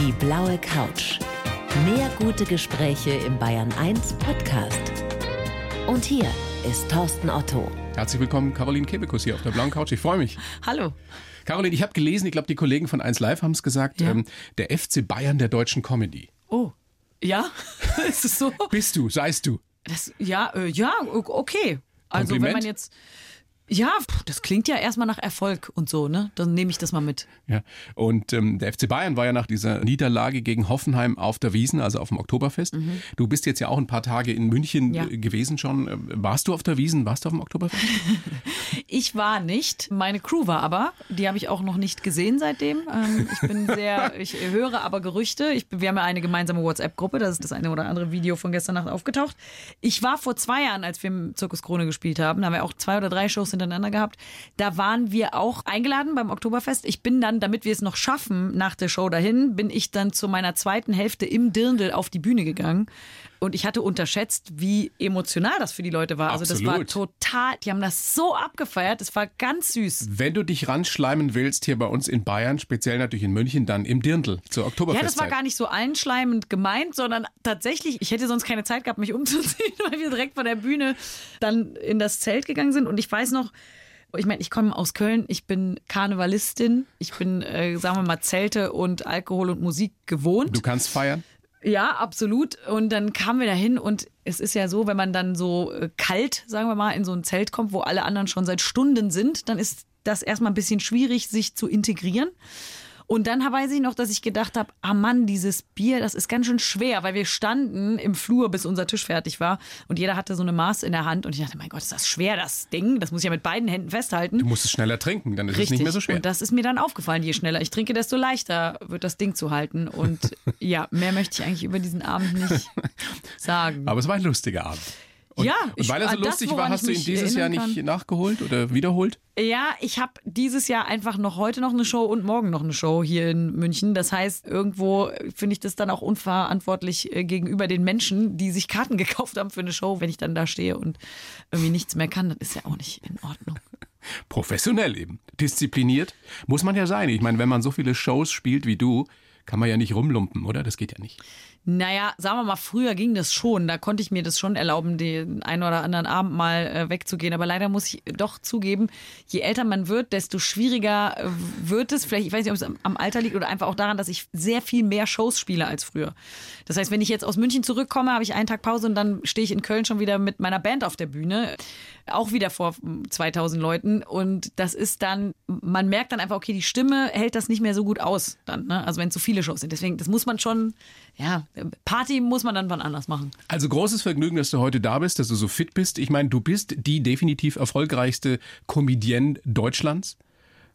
Die blaue Couch. Mehr gute Gespräche im Bayern 1 Podcast. Und hier ist Thorsten Otto. Herzlich willkommen, Caroline Kebekus hier auf der blauen Couch. Ich freue mich. Hallo. Caroline, ich habe gelesen, ich glaube, die Kollegen von 1 Live haben es gesagt, Ja. ähm, der FC Bayern der deutschen Comedy. Oh. Ja? ist es so? Bist du, seist du. Das, ja, äh, ja, okay. Also wenn Kompliment? man jetzt. Ja, das klingt ja erstmal nach Erfolg und so, ne? Dann nehme ich das mal mit. Ja. Und ähm, der FC Bayern war ja nach dieser Niederlage gegen Hoffenheim auf der Wiesen, also auf dem Oktoberfest. Du bist jetzt ja auch ein paar Tage in München Mhm. Ja. äh, gewesen schon. Ähm, Warst du auf der Wiesen? Warst du auf dem Oktoberfest? Ich war nicht, meine Crew war aber. Die habe ich auch noch nicht gesehen seitdem. Ähm, ich bin sehr, ich höre aber Gerüchte. Ich, wir haben ja eine gemeinsame WhatsApp-Gruppe, da ist das eine oder andere Video von gestern Nacht aufgetaucht. Ich war vor zwei Jahren, als wir im Zirkus Krone gespielt haben, da haben wir auch zwei oder drei Shows hintereinander gehabt. Da waren wir auch eingeladen beim Oktoberfest. Ich bin dann, damit wir es noch schaffen, nach der Show dahin, bin ich dann zu meiner zweiten Hälfte im Dirndl auf die Bühne gegangen. Und ich hatte unterschätzt, wie emotional das für die Leute war. Also das war Absolut. total, die haben das so abgefeiert, das war ganz süß. Wenn du dich ranschleimen willst hier bei uns in Bayern, speziell natürlich in München, dann im Dirndl zur Ja, Oktoberfestzeit. das war gar nicht so einschleimend gemeint, sondern tatsächlich, ich hätte sonst keine Zeit gehabt, mich umzuziehen, weil wir direkt von der Bühne dann in das Zelt gegangen sind. Und ich weiß noch, ich meine, ich komme aus Köln, ich bin Karnevalistin, ich bin, äh, sagen wir mal, Zelte und Alkohol und Musik gewohnt. Du kannst feiern. Ja, absolut. Und dann kamen wir dahin und es ist ja so, wenn man dann so äh, kalt, sagen wir mal, in so ein Zelt kommt, wo alle anderen schon seit Stunden sind, dann ist das erstmal ein bisschen schwierig, sich zu integrieren. Und dann weiß ich noch, dass ich gedacht habe, ah Mann, dieses Bier, das ist ganz schön schwer, weil wir standen im Flur, bis unser Tisch fertig war und jeder hatte so eine Maß in der Hand und ich dachte, mein Gott, ist das schwer, das Ding, das muss ich ja mit beiden Händen festhalten. Du musst es schneller trinken, dann ist es Richtig. nicht mehr so schwer. Und das ist mir dann aufgefallen. Je schneller ich trinke, desto leichter wird das Ding zu halten. Und ja, mehr möchte ich eigentlich über diesen Abend nicht sagen. Aber es war ein lustiger Abend. Und, Ja, und weil er so an das, lustig war, hast du ihn dieses Jahr nicht nachgeholt oder wiederholt? Ja, ich habe dieses Jahr einfach noch heute noch eine Show und morgen noch eine Show hier in München. Das heißt, irgendwo finde ich das dann auch unverantwortlich äh, gegenüber den Menschen, die sich Karten gekauft haben für eine Show, wenn ich dann da stehe und irgendwie nichts mehr kann. Das ist ja auch nicht in Ordnung. Professionell eben. Diszipliniert. Muss man ja sein. Ich meine, wenn man so viele Shows spielt wie du, kann man ja nicht rumlumpen, oder? Das geht ja nicht. Naja, sagen wir mal, früher ging das schon. Da konnte ich mir das schon erlauben, den einen oder anderen Abend mal äh, wegzugehen. Aber leider muss ich doch zugeben, je älter man wird, desto schwieriger äh, wird es. Vielleicht, ich weiß nicht, ob es am, am Alter liegt oder einfach auch daran, dass ich sehr viel mehr Shows spiele als früher. Das heißt, wenn ich jetzt aus München zurückkomme, habe ich einen Tag Pause und dann stehe ich in Köln schon wieder mit meiner Band auf der Bühne. Auch wieder vor 2000 Leuten. Und das ist dann, man merkt dann einfach, okay, die Stimme hält das nicht mehr so gut aus dann. Ne? Also wenn es so viele Shows sind. Deswegen, das muss man schon, ja, Party muss man dann wann anders machen. Also großes Vergnügen, dass du heute da bist, dass du so fit bist. Ich meine, du bist die definitiv erfolgreichste Comedienne Deutschlands.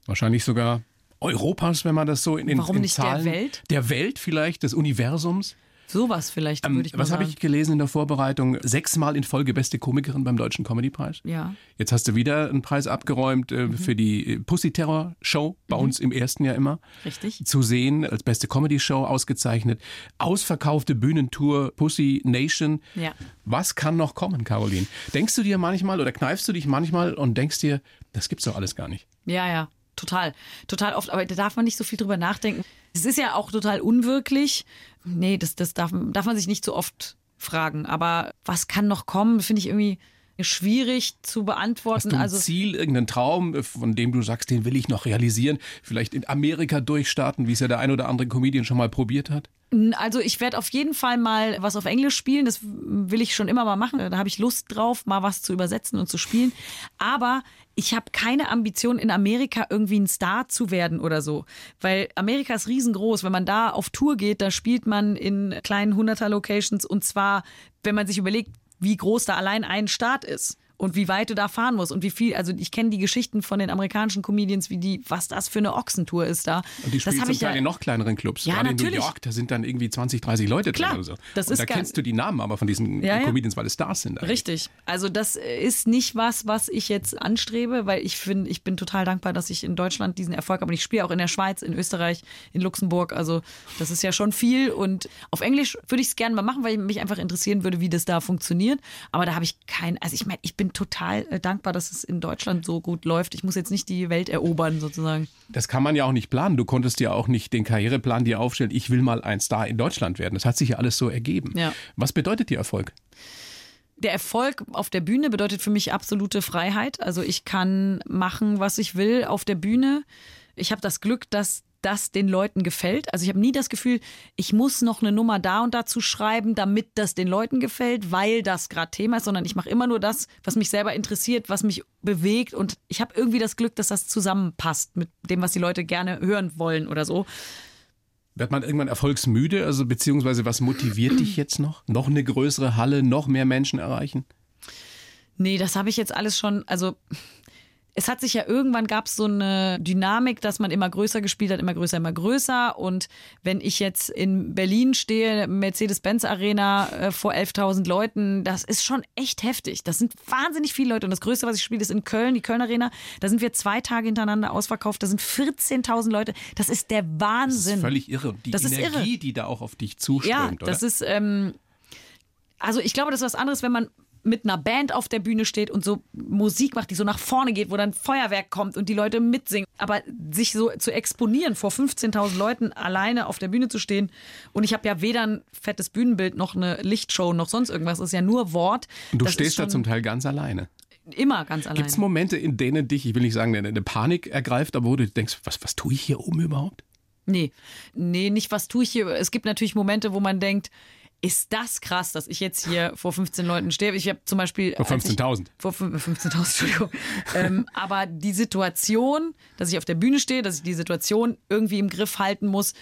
Wahrscheinlich sogar Europas, wenn man das so in, in, Warum in nicht der Zahlen... Welt? Der Welt vielleicht, des Universums. Sowas vielleicht, Ähm, würde ich mal was habe ich gelesen in der Vorbereitung? Sechsmal in Folge beste Komikerin beim Deutschen Comedy-Preis. Ja. Jetzt hast du wieder einen Preis abgeräumt äh, Mhm. für die äh, Pussy Terror Show, bei uns im ersten Jahr immer. Richtig. Zu sehen, als beste Comedy-Show ausgezeichnet. Ausverkaufte Bühnentour Pussy Nation. Ja. Was kann noch kommen, Caroline? Denkst du dir manchmal oder kneifst du dich manchmal und denkst dir, das gibt's doch alles gar nicht? Ja, ja, total. Total oft. Aber da darf man nicht so viel drüber nachdenken. Es ist ja auch total unwirklich. Nee, das, das darf, darf man sich nicht so oft fragen. Aber was kann noch kommen, finde ich irgendwie schwierig zu Hast beantworten. du ein also Ziel, irgendeinen Traum, äh, von dem du sagst, den will ich noch realisieren? Vielleicht in Amerika durchstarten, wie es ja der ein oder andere Comedian schon mal probiert hat? Also ich werde auf jeden Fall mal was auf Englisch spielen. Das will ich schon immer mal machen. Da habe ich Lust drauf, mal was zu übersetzen und zu spielen. Aber ich habe keine Ambition, in Amerika irgendwie ein Star zu werden oder so. Weil Amerika ist riesengroß. Wenn man da auf Tour geht, da spielt man in kleinen Hunderter-Locations. Und zwar, wenn man sich überlegt, wie groß da allein ein Staat ist. Und wie weit du da fahren musst und wie viel, also ich kenne die Geschichten von den amerikanischen Comedians, wie die, was das für eine Ochsentour ist da. Und die spielen zum ich ja- Teil in noch kleineren Clubs. Ja, Gerade in New natürlich. York, da sind dann irgendwie 20, 30 Leute Klar, drin oder so. das Und ist da kennst du die Namen aber von diesen Ja, ja. Comedians, weil es Stars sind. eigentlich. Richtig. Also das ist nicht was, was ich jetzt anstrebe, weil ich finde, ich bin total dankbar, dass ich in Deutschland diesen Erfolg habe. Und ich spiele auch in der Schweiz, in Österreich, in Luxemburg. Also das ist ja schon viel. Und auf Englisch würde ich es gerne mal machen, weil mich einfach interessieren würde, wie das da funktioniert. Aber da habe ich kein, also ich meine, ich bin bin total äh, dankbar, dass es in Deutschland so gut läuft. Ich muss jetzt nicht die Welt erobern, sozusagen. Das kann man ja auch nicht planen. Du konntest ja auch nicht den Karriereplan dir aufstellen, ich will mal ein Star in Deutschland werden. Das hat sich ja alles so ergeben. Ja. Was bedeutet dir Erfolg? Der Erfolg auf der Bühne bedeutet für mich absolute Freiheit. Also ich kann machen, was ich will auf der Bühne. Ich habe das Glück, dass das den Leuten gefällt. Also ich habe nie das Gefühl, ich muss noch eine Nummer da und dazu schreiben, damit das den Leuten gefällt, weil das gerade Thema ist, sondern ich mache immer nur das, was mich selber interessiert, was mich bewegt und ich habe irgendwie das Glück, dass das zusammenpasst mit dem, was die Leute gerne hören wollen oder so. Wird man irgendwann erfolgsmüde? Also beziehungsweise was motiviert dich jetzt noch? Noch eine größere Halle, noch mehr Menschen erreichen? Nee, das habe ich jetzt alles schon, also es hat sich ja irgendwann gab es so eine Dynamik, dass man immer größer gespielt hat, immer größer, immer größer. Und wenn ich jetzt in Berlin stehe, Mercedes-Benz Arena äh, vor 11.000 Leuten, das ist schon echt heftig. Das sind wahnsinnig viele Leute. Und das Größte, was ich spiele, ist in Köln, die Köln Arena. Da sind wir zwei Tage hintereinander ausverkauft. Da sind 14.000 Leute. Das ist der Wahnsinn. Das ist völlig irre. Die das Energie, irre. die da auch auf dich zuströmt. Ja, oder? das ist. Ähm, also ich glaube, das ist was anderes, wenn man mit einer Band auf der Bühne steht und so Musik macht, die so nach vorne geht, wo dann Feuerwerk kommt und die Leute mitsingen. Aber sich so zu exponieren, vor 15.000 Leuten alleine auf der Bühne zu stehen und ich habe ja weder ein fettes Bühnenbild noch eine Lichtshow noch sonst irgendwas, es ist ja nur Wort. Und du Das stehst da zum Teil ganz alleine. Immer ganz alleine. Gibt es Momente, in denen dich, ich will nicht sagen, eine, eine Panik ergreift, aber wo du denkst, was, was tue ich hier oben überhaupt? Nee, nee, nicht was tue ich hier. Es gibt natürlich Momente, wo man denkt, ist das krass, dass ich jetzt hier vor 15 Leuten stehe. Ich habe zum Beispiel. Vor als ich- 15.000. Vor fün- 15.000, Entschuldigung. ähm, aber die Situation, dass ich auf der Bühne stehe, dass ich die Situation irgendwie im Griff halten muss,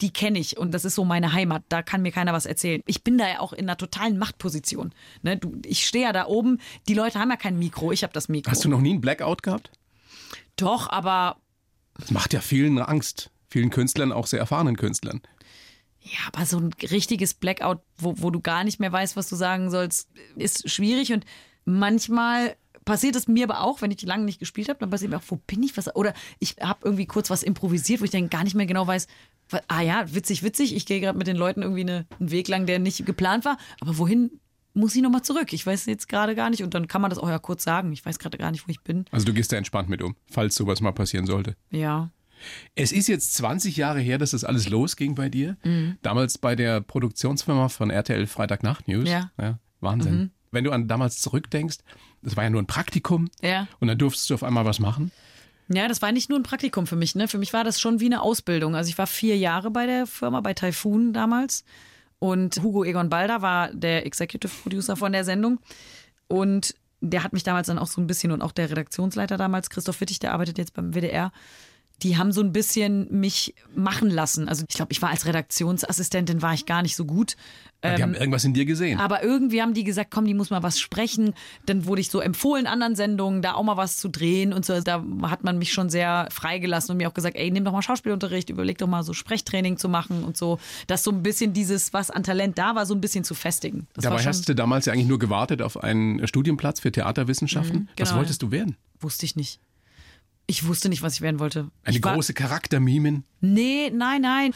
die kenne ich und das ist so meine Heimat. Da kann mir keiner was erzählen. Ich bin da ja auch in einer totalen Machtposition. Ne? Du, ich stehe ja da oben. Die Leute haben ja kein Mikro. Ich habe das Mikro. Hast du noch nie einen Blackout gehabt? Doch, aber Das macht ja vielen Angst. Vielen Künstlern, auch sehr erfahrenen Künstlern. Ja, aber so ein richtiges Blackout, wo, wo du gar nicht mehr weißt, was du sagen sollst, ist schwierig. Und manchmal passiert es mir aber auch, wenn ich lange nicht gespielt habe, dann passiert mir auch, wo bin ich? Was, oder ich habe irgendwie kurz was improvisiert, wo ich dann gar nicht mehr genau weiß, wa- ah ja, witzig, witzig, ich gehe gerade mit den Leuten irgendwie eine, einen Weg lang, der nicht geplant war. Aber wohin muss ich nochmal zurück? Ich weiß jetzt gerade gar nicht. Und dann kann man das auch ja kurz sagen. Ich weiß gerade gar nicht, wo ich bin. Also du gehst da entspannt mit um, falls sowas mal passieren sollte. Ja. Es ist jetzt 20 Jahre her, dass das alles losging bei dir. Mhm. Damals bei der Produktionsfirma von RTL Freitagnacht News. Ja. Mhm. Wahnsinn. Wenn du an damals zurückdenkst, das war ja nur ein Praktikum. Ja. Und dann durftest du auf einmal was machen. Ja, das war nicht nur ein Praktikum für mich. Ne? Für mich war das schon wie eine Ausbildung. Also ich war vier Jahre bei der Firma, bei Typhoon damals. Und Hugo Egon Balder war der Executive Producer von der Sendung. Und der hat mich damals dann auch so ein bisschen und auch der Redaktionsleiter damals, Christoph Wittig, der arbeitet jetzt beim WDR. Die haben so ein bisschen mich machen lassen. Also ich glaube, ich war als Redaktionsassistentin war ich gar nicht so gut. die haben irgendwas in dir gesehen. Ähm, Aber irgendwie haben die gesagt, komm, die muss mal was sprechen. Dann wurde ich so empfohlen, anderen Sendungen, da auch mal was zu drehen und so. Da hat man mich schon sehr freigelassen und mir auch gesagt, ey, nimm doch mal Schauspielunterricht, überleg doch mal so Sprechtraining zu machen und so. Das so ein bisschen dieses, was an Talent da war, so ein bisschen zu festigen. Das Dabei hast du damals ja eigentlich nur gewartet auf einen Studienplatz für Theaterwissenschaften. was genau, wolltest du werden? wusste ich nicht. Ich wusste nicht, was ich werden wollte. Eine ich große Charaktermimen. Nee, nein, nein.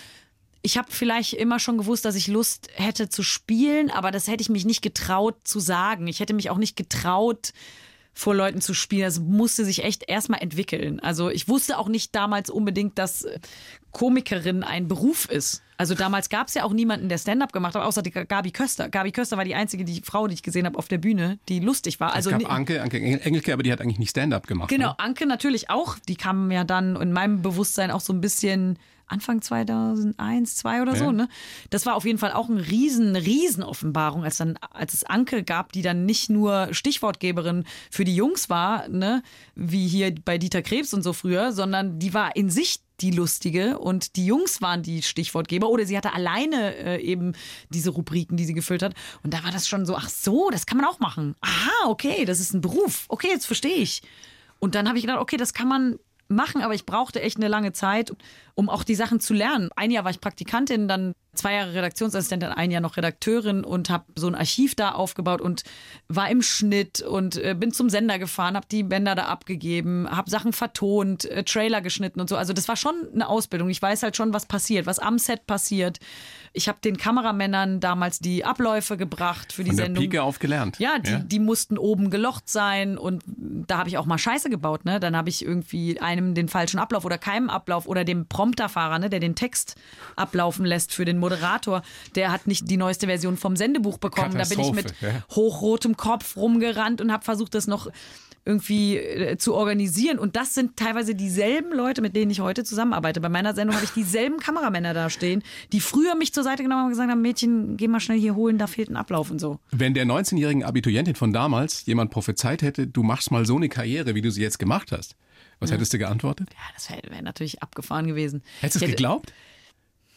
Ich habe vielleicht immer schon gewusst, dass ich Lust hätte zu spielen, aber das hätte ich mich nicht getraut zu sagen. Ich hätte mich auch nicht getraut, vor Leuten zu spielen. Das musste sich echt erstmal entwickeln. Also ich wusste auch nicht damals unbedingt, dass äh, Komikerin ein Beruf ist. Also damals gab es ja auch niemanden, der Stand-up gemacht hat, außer die Gabi Köster. Gabi Köster war die einzige die Frau, die ich gesehen habe auf der Bühne, die lustig war. Also es gab Anke, Anke Engelke, aber die hat eigentlich nicht Stand-up gemacht. Genau, Ne? Anke natürlich auch. Die kam ja dann in meinem Bewusstsein auch so ein bisschen Anfang 2001, 2 oder so. Ja. Ne? Das war auf jeden Fall auch ein riesen, eine Riesenoffenbarung, als dann, als es Anke gab, die dann nicht nur Stichwortgeberin für die Jungs war, ne, wie hier bei Dieter Krebs und so früher, sondern die war in sich die lustige und die Jungs waren die Stichwortgeber oder sie hatte alleine äh, eben diese Rubriken, die sie gefüllt hat und da war das schon so, ach so, das kann man auch machen. Aha, okay, das ist ein Beruf. Okay, jetzt verstehe ich. Und dann habe ich gedacht, okay, das kann man machen, aber ich brauchte echt eine lange Zeit, um auch die Sachen zu lernen. Ein Jahr war ich Praktikantin, dann zwei Jahre Redaktionsassistentin, ein Jahr noch Redakteurin und habe so ein Archiv da aufgebaut und war im Schnitt und äh, bin zum Sender gefahren, habe die Bänder da abgegeben, habe Sachen vertont, äh, Trailer geschnitten und so. Also das war schon eine Ausbildung. Ich weiß halt schon, was passiert, was am Set passiert. Ich habe den Kameramännern damals die Abläufe gebracht für die Von der Sendung. Pike auf gelernt. Ja, die, die mussten oben gelocht sein und da habe ich auch mal Scheiße gebaut. Ne? Dann habe ich irgendwie einem den falschen Ablauf oder keinem Ablauf oder dem Prompterfahrer, ne, der den Text ablaufen lässt für den Moderator, der hat nicht die neueste Version vom Sendebuch bekommen. Da bin ich mit ja. hochrotem Kopf rumgerannt und habe versucht, das noch irgendwie äh, zu organisieren. Und das sind teilweise dieselben Leute, mit denen ich heute zusammenarbeite. Bei meiner Sendung habe ich dieselben Kameramänner da stehen, die früher mich zur Seite genommen haben und gesagt haben, Mädchen, geh mal schnell hier holen, da fehlt ein Ablauf und so. Wenn der 19-jährigen Abiturientin von damals jemand prophezeit hätte, du machst mal so eine Karriere, wie du sie jetzt gemacht hast, was hättest du geantwortet? Ja, das wäre wär natürlich abgefahren gewesen. Hättest du es geglaubt?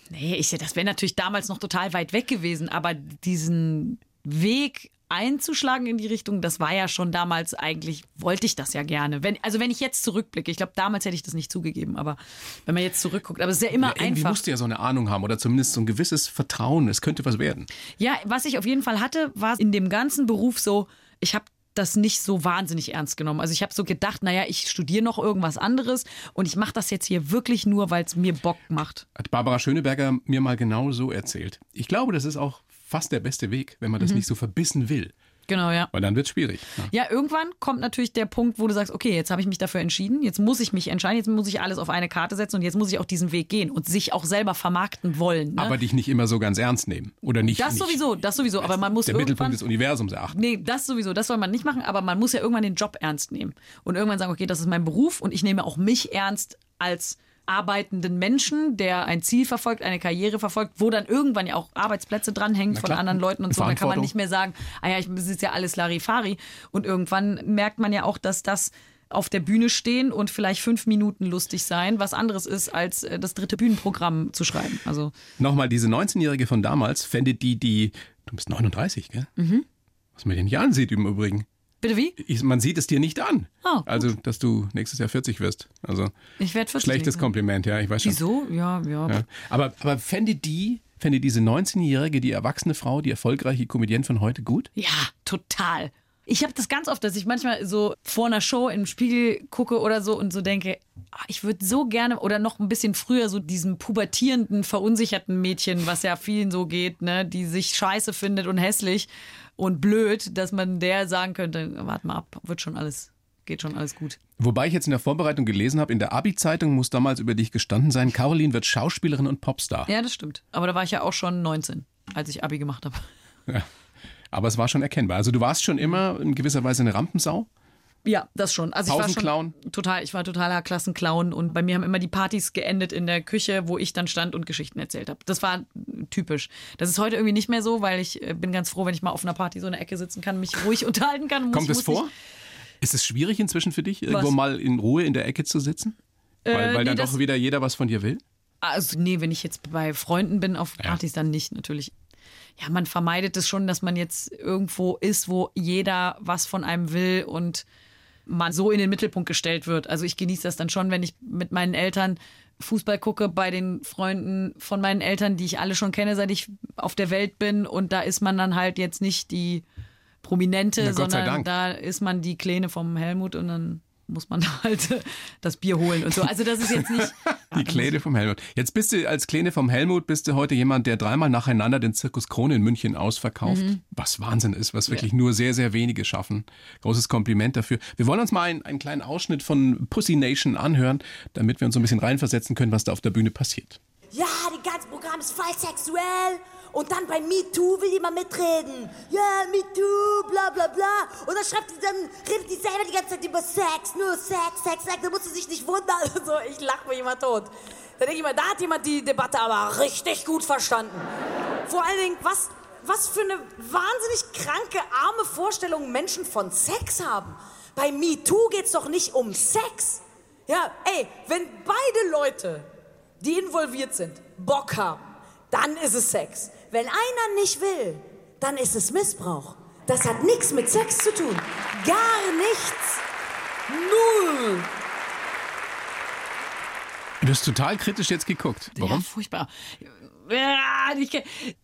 Nee, ich, das wäre natürlich damals noch total weit weg gewesen, aber diesen Weg einzuschlagen in die Richtung, das war ja schon damals eigentlich, wollte ich das ja gerne. Wenn, also wenn ich jetzt zurückblicke, ich glaube, damals hätte ich das nicht zugegeben, aber wenn man jetzt zurückguckt, aber es ist ja immer Ja, irgendwie einfach. musst du ja so eine Ahnung haben oder zumindest so ein gewisses Vertrauen, es könnte was werden. Ja, was ich auf jeden Fall hatte, war in dem ganzen Beruf so, ich habe das nicht so wahnsinnig ernst genommen. Also ich habe so gedacht, naja, ich studiere noch irgendwas anderes und ich mache das jetzt hier wirklich nur, weil es mir Bock macht. Hat Barbara Schöneberger mir mal genau so erzählt. Ich glaube, das ist auch fast der beste Weg, wenn man das Mhm. nicht so verbissen will. Genau, ja. Weil dann wird es schwierig. Ja. Ja, irgendwann kommt natürlich der Punkt, wo du sagst, okay, jetzt habe ich mich dafür entschieden, jetzt muss ich mich entscheiden, jetzt muss ich alles auf eine Karte setzen und jetzt muss ich auch diesen Weg gehen und sich auch selber vermarkten wollen. Ne? Aber dich nicht immer so ganz ernst nehmen. Oder nicht. das nicht sowieso, das sowieso, aber man muss Der Mittelpunkt des Universums erachten. Nee, das sowieso, das soll man nicht machen, aber man muss ja irgendwann den Job ernst nehmen. Und irgendwann sagen, okay, das ist mein Beruf und ich nehme auch mich ernst als arbeitenden Menschen, der ein Ziel verfolgt, eine Karriere verfolgt, wo dann irgendwann ja auch Arbeitsplätze dranhängen von anderen Leuten und so. Da kann man nicht mehr sagen, ah ja, ich, ist ja alles Larifari. Und irgendwann merkt man ja auch, dass das auf der Bühne stehen und vielleicht fünf Minuten lustig sein, was anderes ist, als äh, das dritte Bühnenprogramm zu schreiben. Also Nochmal, diese 19-Jährige von damals fände die, die. Du bist 39, gell? Mhm. Was man den Jahren sieht im Übrigen. Bitte wie? Ich, man sieht es dir nicht an. Gut. also, dass du nächstes Jahr 40 wirst. Also, Ich werde 40. schlechtes Jahr. Kompliment, ja, ich weiß schon. Wieso? Ja, ja. Ja. Aber, aber fände die, fände diese 19-Jährige, die erwachsene Frau, die erfolgreiche Comedienne von heute gut? Ja, total. Ich habe das ganz oft, dass ich manchmal so vor einer Show im Spiegel gucke oder so und so denke, ah, ich würde so gerne oder noch ein bisschen früher so diesem pubertierenden, verunsicherten Mädchen, was ja vielen so geht, ne, die sich scheiße findet und hässlich und blöd, dass man der sagen könnte, warte mal ab, wird schon alles, geht schon alles gut. Wobei ich jetzt in der Vorbereitung gelesen habe, in der Abi-Zeitung muss damals über dich gestanden sein, Caroline wird Schauspielerin und Popstar. Ja, das stimmt. Aber da war ich ja auch schon 19, als ich Abi gemacht habe. Ja. Aber es war schon erkennbar. Also du warst schon immer in gewisser Weise eine Rampensau. Ja, das schon. Also ich war schon total, ich war totaler Klassenclown und bei mir haben immer die Partys geendet in der Küche, wo ich dann stand und Geschichten erzählt habe. Das war typisch. Das ist heute irgendwie nicht mehr so, weil ich äh, bin ganz froh, wenn ich mal auf einer Party so in der Ecke sitzen kann, mich ruhig unterhalten kann. muss- Kommt es vor? Ist es schwierig inzwischen für dich, irgendwo Was? mal in Ruhe in der Ecke zu sitzen? Weil, Äh, weil nee, dann doch wieder jeder was von dir will? Also nee, wenn ich jetzt bei Freunden bin auf Ja. Partys, dann nicht natürlich. Ja, man vermeidet es schon, dass man jetzt irgendwo ist, wo jeder was von einem will und man so in den Mittelpunkt gestellt wird. Also ich genieße das dann schon, wenn ich mit meinen Eltern Fußball gucke, bei den Freunden von meinen Eltern, die ich alle schon kenne, seit ich auf der Welt bin. Und da ist man dann halt jetzt nicht die Prominente, sondern da ist man die Kleine vom Helmut und dann muss man halt äh, das Bier holen und so. Also das ist jetzt nicht. Die Kleine vom Helmut. Jetzt bist du als Kleine vom Helmut, bist du heute jemand, der dreimal nacheinander den Zirkus Krone in München ausverkauft. Mhm. Was Wahnsinn ist, was wirklich nur sehr, sehr wenige schaffen. Großes Kompliment dafür. Wir wollen uns mal einen, einen kleinen Ausschnitt von Pussy Nation anhören, damit wir uns so ein bisschen reinversetzen können, was da auf der Bühne passiert. Ja, das ganze Programm ist voll sexuell. Und dann bei MeToo will jemand mitreden. Ja, MeToo, bla bla bla. Und dann schreibt die, dann redet die selber die ganze Zeit über Sex, nur Sex, Sex, Sex. Da musst du dich nicht wundern. So, ich lach mich immer tot. Da denke ich mal, da hat jemand die Debatte aber richtig gut verstanden. Vor allen Dingen, was, was für eine wahnsinnig kranke, arme Vorstellung Menschen von Sex haben. Bei MeToo geht's doch nicht um Sex. Ja, ey, wenn beide Leute die involviert sind, Bock haben, dann ist es Sex. Wenn einer nicht will, dann ist es Missbrauch. Das hat nichts mit Sex zu tun. Gar nichts. Null. Du hast total kritisch jetzt geguckt. Ja, Warum? furchtbar. Ja, ich,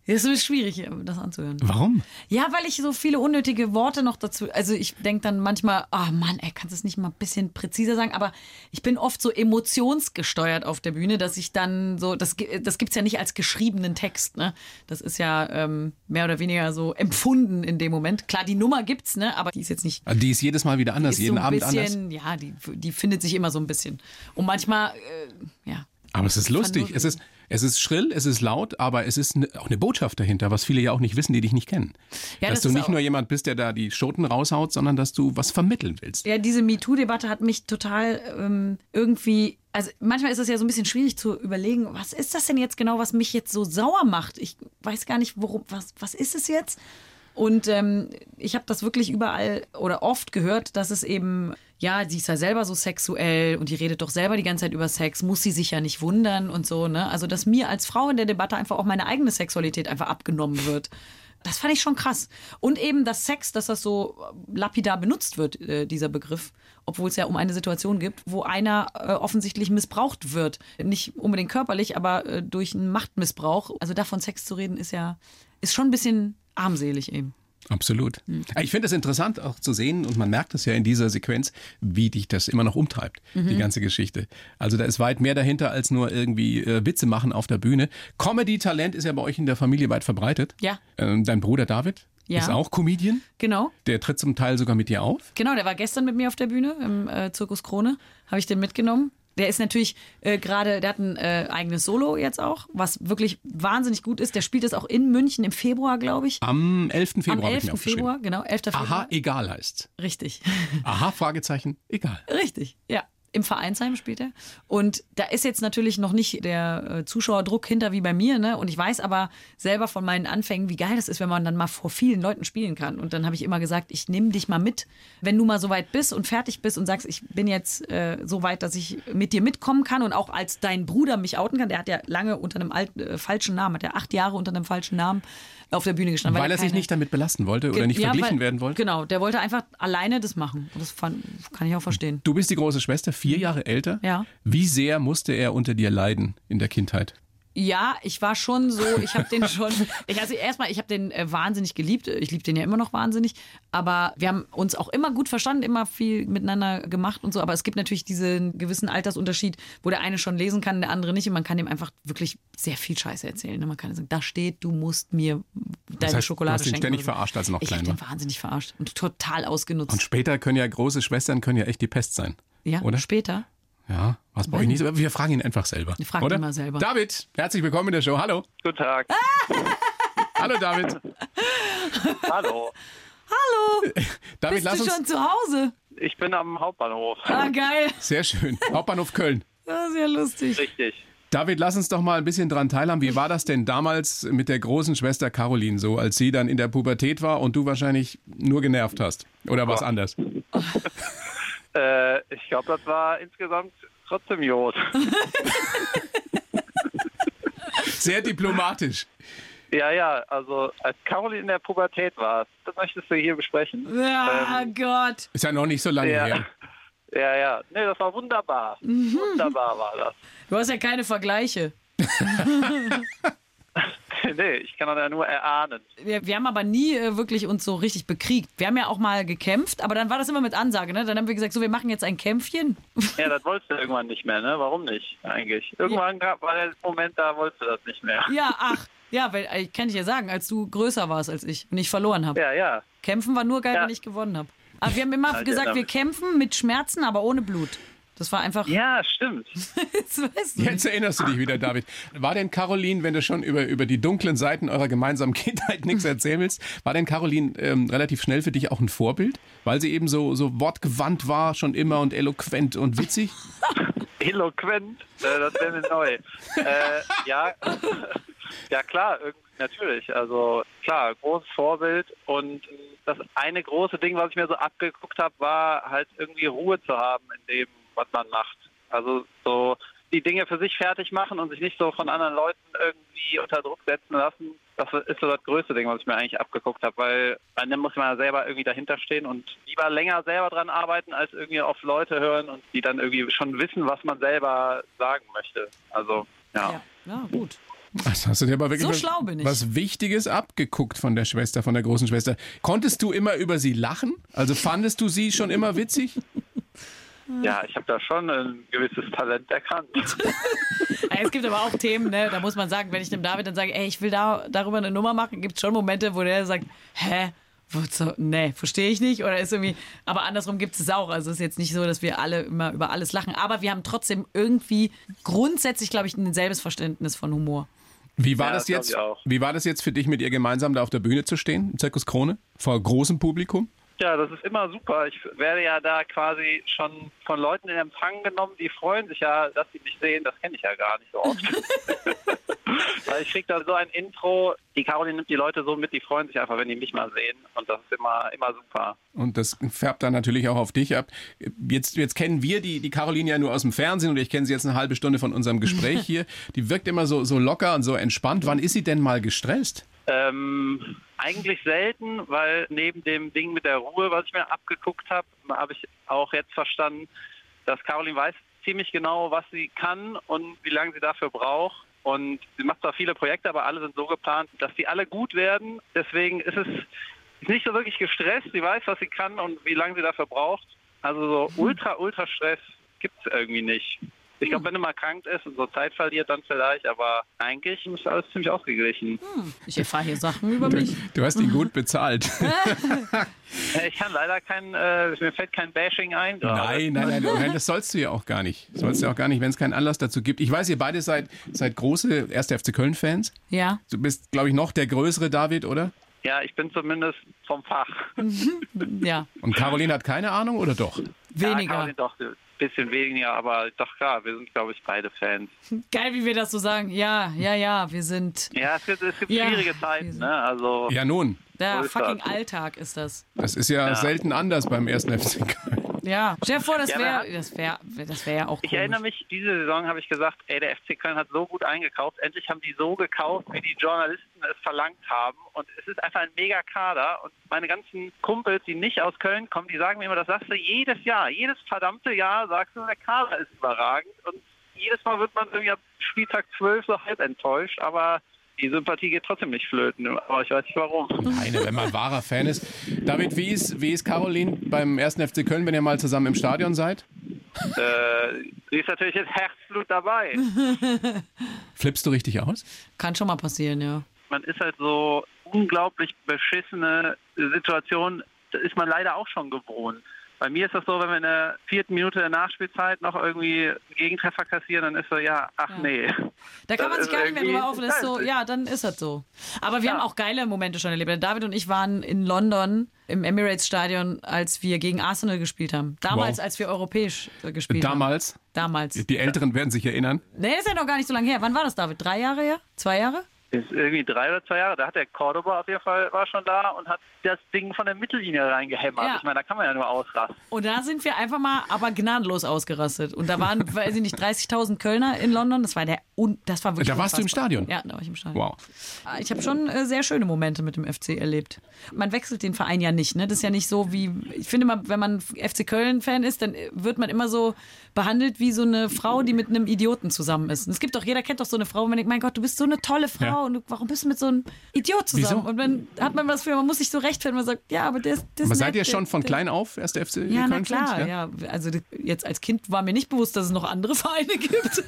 es ist schwierig, das anzuhören. Warum? Ja, weil ich so viele unnötige Worte noch dazu. Also ich denke dann manchmal, ah Mann, ey, kannst du es nicht mal ein bisschen präziser sagen? Aber ich bin oft so emotionsgesteuert auf der Bühne, dass ich dann so, das, das gibt's ja nicht als geschriebenen Text, ne? Das ist ja ähm, mehr oder weniger so empfunden in dem Moment. Klar, die Nummer gibt's, ne? Aber die ist jetzt nicht. Die ist jedes Mal wieder anders, jeden so ein Abend bisschen, anders. Ja, die, die findet sich immer so ein bisschen. Und manchmal, äh, ja. Aber es ist lustig. Es ist, es ist schrill, es ist laut, aber es ist ne, auch eine Botschaft dahinter, was viele ja auch nicht wissen, die dich nicht kennen. Ja, dass das du nicht nur jemand bist, der da die Schoten raushaut, sondern dass du was vermitteln willst. Ja, diese MeToo-Debatte hat mich total ähm, irgendwie. Also manchmal ist es ja so ein bisschen schwierig zu überlegen, was ist das denn jetzt genau, was mich jetzt so sauer macht? Ich weiß gar nicht, worum, was, was ist es jetzt? Und ähm, ich habe das wirklich überall oder oft gehört, dass es eben, ja, sie ist ja selber so sexuell und die redet doch selber die ganze Zeit über Sex, muss sie sich ja nicht wundern und so, ne? Also, dass mir als Frau in der Debatte einfach auch meine eigene Sexualität einfach abgenommen wird. Das fand ich schon krass. Und eben das Sex, dass das so lapidar benutzt wird, äh, dieser Begriff, obwohl es ja um eine Situation gibt, wo einer äh, offensichtlich missbraucht wird. Nicht unbedingt körperlich, aber äh, durch einen Machtmissbrauch. Also davon Sex zu reden, ist ja, ist schon ein bisschen armselig eben. Absolut. Hm. Ich finde es interessant auch zu sehen, und man merkt es ja in dieser Sequenz, wie dich das immer noch umtreibt, Mhm. die ganze Geschichte. Also da ist weit mehr dahinter, als nur irgendwie äh, Witze machen auf der Bühne. Comedy-Talent ist ja bei euch in der Familie weit verbreitet. Ja. Ähm, dein Bruder David Ja. ist auch Comedian. Genau. Der tritt zum Teil sogar mit dir auf. Genau, der war gestern mit mir auf der Bühne im äh, Zirkus Krone. Habe ich den mitgenommen. Der ist natürlich äh, gerade, der hat ein äh, eigenes Solo jetzt auch, was wirklich wahnsinnig gut ist. Der spielt es auch in München im Februar, glaube ich. Am 11. Februar Am habe ich mir 11. aufgeschrieben. Februar, genau, 11. Februar. Aha, egal heißt Richtig. Aha, Fragezeichen, egal. Richtig, ja. Im Vereinsheim spielt er. Und da ist jetzt natürlich noch nicht der äh, Zuschauerdruck hinter wie bei mir, ne? Und ich weiß aber selber von meinen Anfängen, wie geil das ist, wenn man dann mal vor vielen Leuten spielen kann. Und dann habe ich immer gesagt, ich nehme dich mal mit, wenn du mal so weit bist und fertig bist und sagst, ich bin jetzt äh, so weit, dass ich mit dir mitkommen kann und auch als dein Bruder mich outen kann. Der hat ja lange unter einem alten, äh, falschen Namen, hat ja acht Jahre unter einem falschen Namen auf der Bühne gestanden. Weil er sich nicht damit belasten wollte oder nicht Ja, verglichen weil- werden wollte. Genau, der wollte einfach alleine das machen. Und das fand, kann ich auch verstehen. Du bist die große Schwester, vier Jahre älter. Ja. Wie sehr musste er unter dir leiden in der Kindheit? Ja, ich war schon so, ich habe den schon, ich, also erstmal, ich habe den äh, wahnsinnig geliebt, ich liebe den ja immer noch wahnsinnig, aber wir haben uns auch immer gut verstanden, immer viel miteinander gemacht und so, aber es gibt natürlich diesen gewissen Altersunterschied, wo der eine schon lesen kann, der andere nicht und man kann ihm einfach wirklich sehr viel Scheiße erzählen. ne? Man kann sagen, da steht, du musst mir deine heißt, Schokolade du hast ihn schenken. ständig verarscht, als er noch ich klein war. den wahnsinnig verarscht und total ausgenutzt. Und später können ja große Schwestern können ja echt die Pest sein. Ja, oder? später. Ja, was bei euch nicht. Wir fragen ihn einfach selber. Wir fragen ihn mal selber. David, herzlich willkommen in der Show. Hallo. Guten Tag. Hallo David. Hallo. David, Bist lass du uns. schon zu Hause? Ich bin am Hauptbahnhof. Ah, geil. Sehr schön. Hauptbahnhof Köln. Ja lustig. Richtig. David, lass uns doch mal ein bisschen dran teilhaben. Wie war das denn damals mit der großen Schwester Caroline so, als sie dann in der Pubertät war und du wahrscheinlich nur genervt hast? Oder was anders? Äh, ich glaube, das war insgesamt trotzdem Jod. Sehr diplomatisch. ja, ja, also als Caroline in der Pubertät war, das möchtest du hier besprechen. Ja, Gott. Ist ja noch nicht so lange Ja. her. Ja, ja. Nee, das war wunderbar. Wunderbar war das. Du hast ja keine Vergleiche. nee, ich kann das ja nur erahnen. Wir, wir haben aber nie äh, wirklich uns so richtig bekriegt. Wir haben ja auch mal gekämpft, aber dann war das immer mit Ansage. Ne? Dann haben wir gesagt, so, wir machen jetzt ein Kämpfchen. Ja, das wolltest du irgendwann nicht mehr, ne? Warum nicht eigentlich? Irgendwann gab, war der Moment, da wolltest du das nicht mehr. Ja, ach. Ja, weil äh, ich kann dir ja sagen, als du größer warst als ich und ich verloren habe. Ja, ja. Kämpfen war nur geil, Ja. wenn ich gewonnen habe. Aber wir haben immer gesagt, wir damit. kämpfen mit Schmerzen, aber ohne Blut. Das war einfach. Ja, stimmt. Du. Jetzt erinnerst du dich wieder, David. War denn Caroline, wenn du schon über, über die dunklen Seiten eurer gemeinsamen Kindheit nichts erzählen willst, war denn Caroline ähm, relativ schnell für dich auch ein Vorbild? Weil sie eben so, so wortgewandt war, schon immer und eloquent und witzig? Eloquent, äh, das wäre mir neu. äh, ja, ja klar, natürlich. Also klar, großes Vorbild und das eine große Ding, was ich mir so abgeguckt habe, war halt irgendwie Ruhe zu haben in dem, was man macht. Also so die Dinge für sich fertig machen und sich nicht so von anderen Leuten irgendwie unter Druck setzen lassen. Das ist so das größte Ding, was ich mir eigentlich abgeguckt habe, weil an dem muss man ja selber irgendwie dahinter stehen und lieber länger selber dran arbeiten, als irgendwie auf Leute hören und die dann irgendwie schon wissen, was man selber sagen möchte. Also, ja. Ja, ja gut. Das hast du dir aber wirklich So was, schlau bin ich. was Wichtiges abgeguckt von der Schwester, von der großen Schwester. Konntest du immer über sie lachen? Also fandest du sie schon immer witzig? Ja, ich habe da schon ein gewisses Talent erkannt. Es gibt aber auch Themen, ne, da muss man sagen, wenn ich dem David dann sage, ey, ich will da darüber eine Nummer machen, gibt es schon Momente, wo der sagt, hä? Wozu? Nee, verstehe ich nicht. Oder ist irgendwie. Aber andersrum gibt es auch. Also es ist jetzt nicht so, dass wir alle immer über alles lachen. Aber wir haben trotzdem irgendwie grundsätzlich, glaube ich, ein selbes Verständnis von Humor. Wie war Ja, das jetzt? Wie war das jetzt für dich, mit ihr gemeinsam da auf der Bühne zu stehen, im Zirkus Krone, vor großem Publikum? Ja, das ist immer super. Ich werde ja da quasi schon von Leuten in Empfang genommen, die freuen sich ja, dass sie mich sehen. Das kenne ich ja gar nicht so oft. Weil ich kriege da so ein Intro. Die Caroline nimmt die Leute so mit, die freuen sich einfach, wenn die mich mal sehen. Und das ist immer, immer super. Und das färbt dann natürlich auch auf dich ab. Jetzt, jetzt kennen wir die, die Caroline ja nur aus dem Fernsehen und ich kenne sie jetzt eine halbe Stunde von unserem Gespräch hier. Die wirkt immer so, so locker und so entspannt. Wann ist sie denn mal gestresst? Ähm, eigentlich selten, weil neben dem Ding mit der Ruhe, was ich mir abgeguckt habe, habe ich auch jetzt verstanden, dass Caroline weiß ziemlich genau, was sie kann und wie lange sie dafür braucht. Und sie macht zwar viele Projekte, aber alle sind so geplant, dass die alle gut werden. Deswegen ist es nicht so wirklich gestresst. Sie weiß, was sie kann und wie lange sie dafür braucht. Also so ultra, ultra Stress gibt es irgendwie nicht. Ich glaube, wenn du mal krank ist und so Zeit verliert, dann vielleicht, aber eigentlich ist alles ziemlich ausgeglichen. Ich erfahre hier Sachen über mich. Du hast ihn gut bezahlt. Äh, Ich kann leider kein, äh, mir fällt kein Bashing ein. Nein, nein, nein, nein, das sollst du ja auch gar nicht. Das sollst du ja auch gar nicht, wenn es keinen Anlass dazu gibt. Ich weiß, ihr beide seid, seid große 1. FC Köln-Fans. Ja. Du bist, glaube ich, noch der größere David, oder? Ja, ich bin zumindest vom Fach. Ja. Und Caroline hat keine Ahnung, oder doch? Ja, Weniger. Caroline doch bisschen weniger, aber doch klar, wir sind, glaube ich, beide Fans. Geil, wie wir das so sagen. Ja, ja, ja, wir sind. Ja, es gibt, es gibt Ja, schwierige Zeiten, ne? Also, Ja, nun. Der fucking. Alltag ist das. Das ist ja, selten anders beim 1. FC Köln. Ja. Stell dir vor, das Ja, wäre aber- das wär, das wär ja auch ich erinnere mich, diese Saison habe ich gesagt, ey, der FC Köln hat so gut eingekauft. Endlich haben die so gekauft, wie die Journalisten es verlangt haben. Und es ist einfach ein mega Kader. Und meine ganzen Kumpels, die nicht aus Köln kommen, die sagen mir immer, das sagst du jedes Jahr. Jedes verdammte Jahr sagst du, der Kader ist überragend. Und jedes Mal wird man irgendwie ab Spieltag 12 so halb enttäuscht. Aber die Sympathie geht trotzdem nicht flöten. Aber ich weiß nicht warum. Nein, wenn man wahrer Fan ist. David, wie ist, wie ist Caroline beim 1. FC Köln, wenn ihr mal zusammen im Stadion seid? äh, sie ist natürlich jetzt Herzblut dabei. Flippst du richtig aus? Kann schon mal passieren, ja. man ist halt so unglaublich beschissene Situation, das ist man leider auch schon gewohnt. Bei mir ist das so, wenn wir in der vierten Minute der Nachspielzeit noch irgendwie einen Gegentreffer kassieren, dann ist so, ja, ach Ja. nee. Da kann Das man sich gar nicht mehr drüber auf. Das ist so, ja, dann ist das so. Aber wir Ja. haben auch geile Momente schon erlebt. David und ich waren in London im Emirates Stadion, als wir gegen Arsenal gespielt haben. Damals, Wow. als wir europäisch äh, gespielt haben. Damals, Damals. die Älteren werden sich erinnern. Nee, das ist ja noch gar nicht so lange her. Wann war das, David? Drei Jahre her? Zwei Jahre? Ist irgendwie drei oder zwei Jahre, da hat der Cordoba auf jeden Fall, war schon da und hat das Ding von der Mittellinie reingehämmert. Ja. Ich meine, da kann man ja nur ausrasten. Und da sind wir einfach mal aber gnadenlos ausgerastet. Und da waren, weiß ich nicht, 30.000 Kölner in London. Das war der, un das war wirklich Da warst du im. Stadion? Ja, da war ich im Stadion. Wow. Ich habe schon äh, sehr schöne Momente mit dem FC erlebt. Man wechselt den Verein ja nicht. Ne? Das ist ja nicht so wie, ich finde mal, wenn man FC Köln-Fan ist, dann äh, wird man immer so behandelt wie so eine Frau, die mit einem Idioten zusammen ist. Und es gibt doch, jeder kennt doch so eine Frau, wo man denkt, mein Gott, du bist so eine tolle Frau Ja. Und du, warum bist du mit so einem Idiot zusammen? Wieso? Und dann hat man das Gefühl, man muss sich so rechtfertigen, man sagt, ja, aber der ist, der ist Aber seid nett, ihr der- schon von der- klein auf 1. FC ja, na Köln-Fans? klar, ja. Also jetzt als Kind war mir nicht bewusst, dass es noch andere Vereine gibt.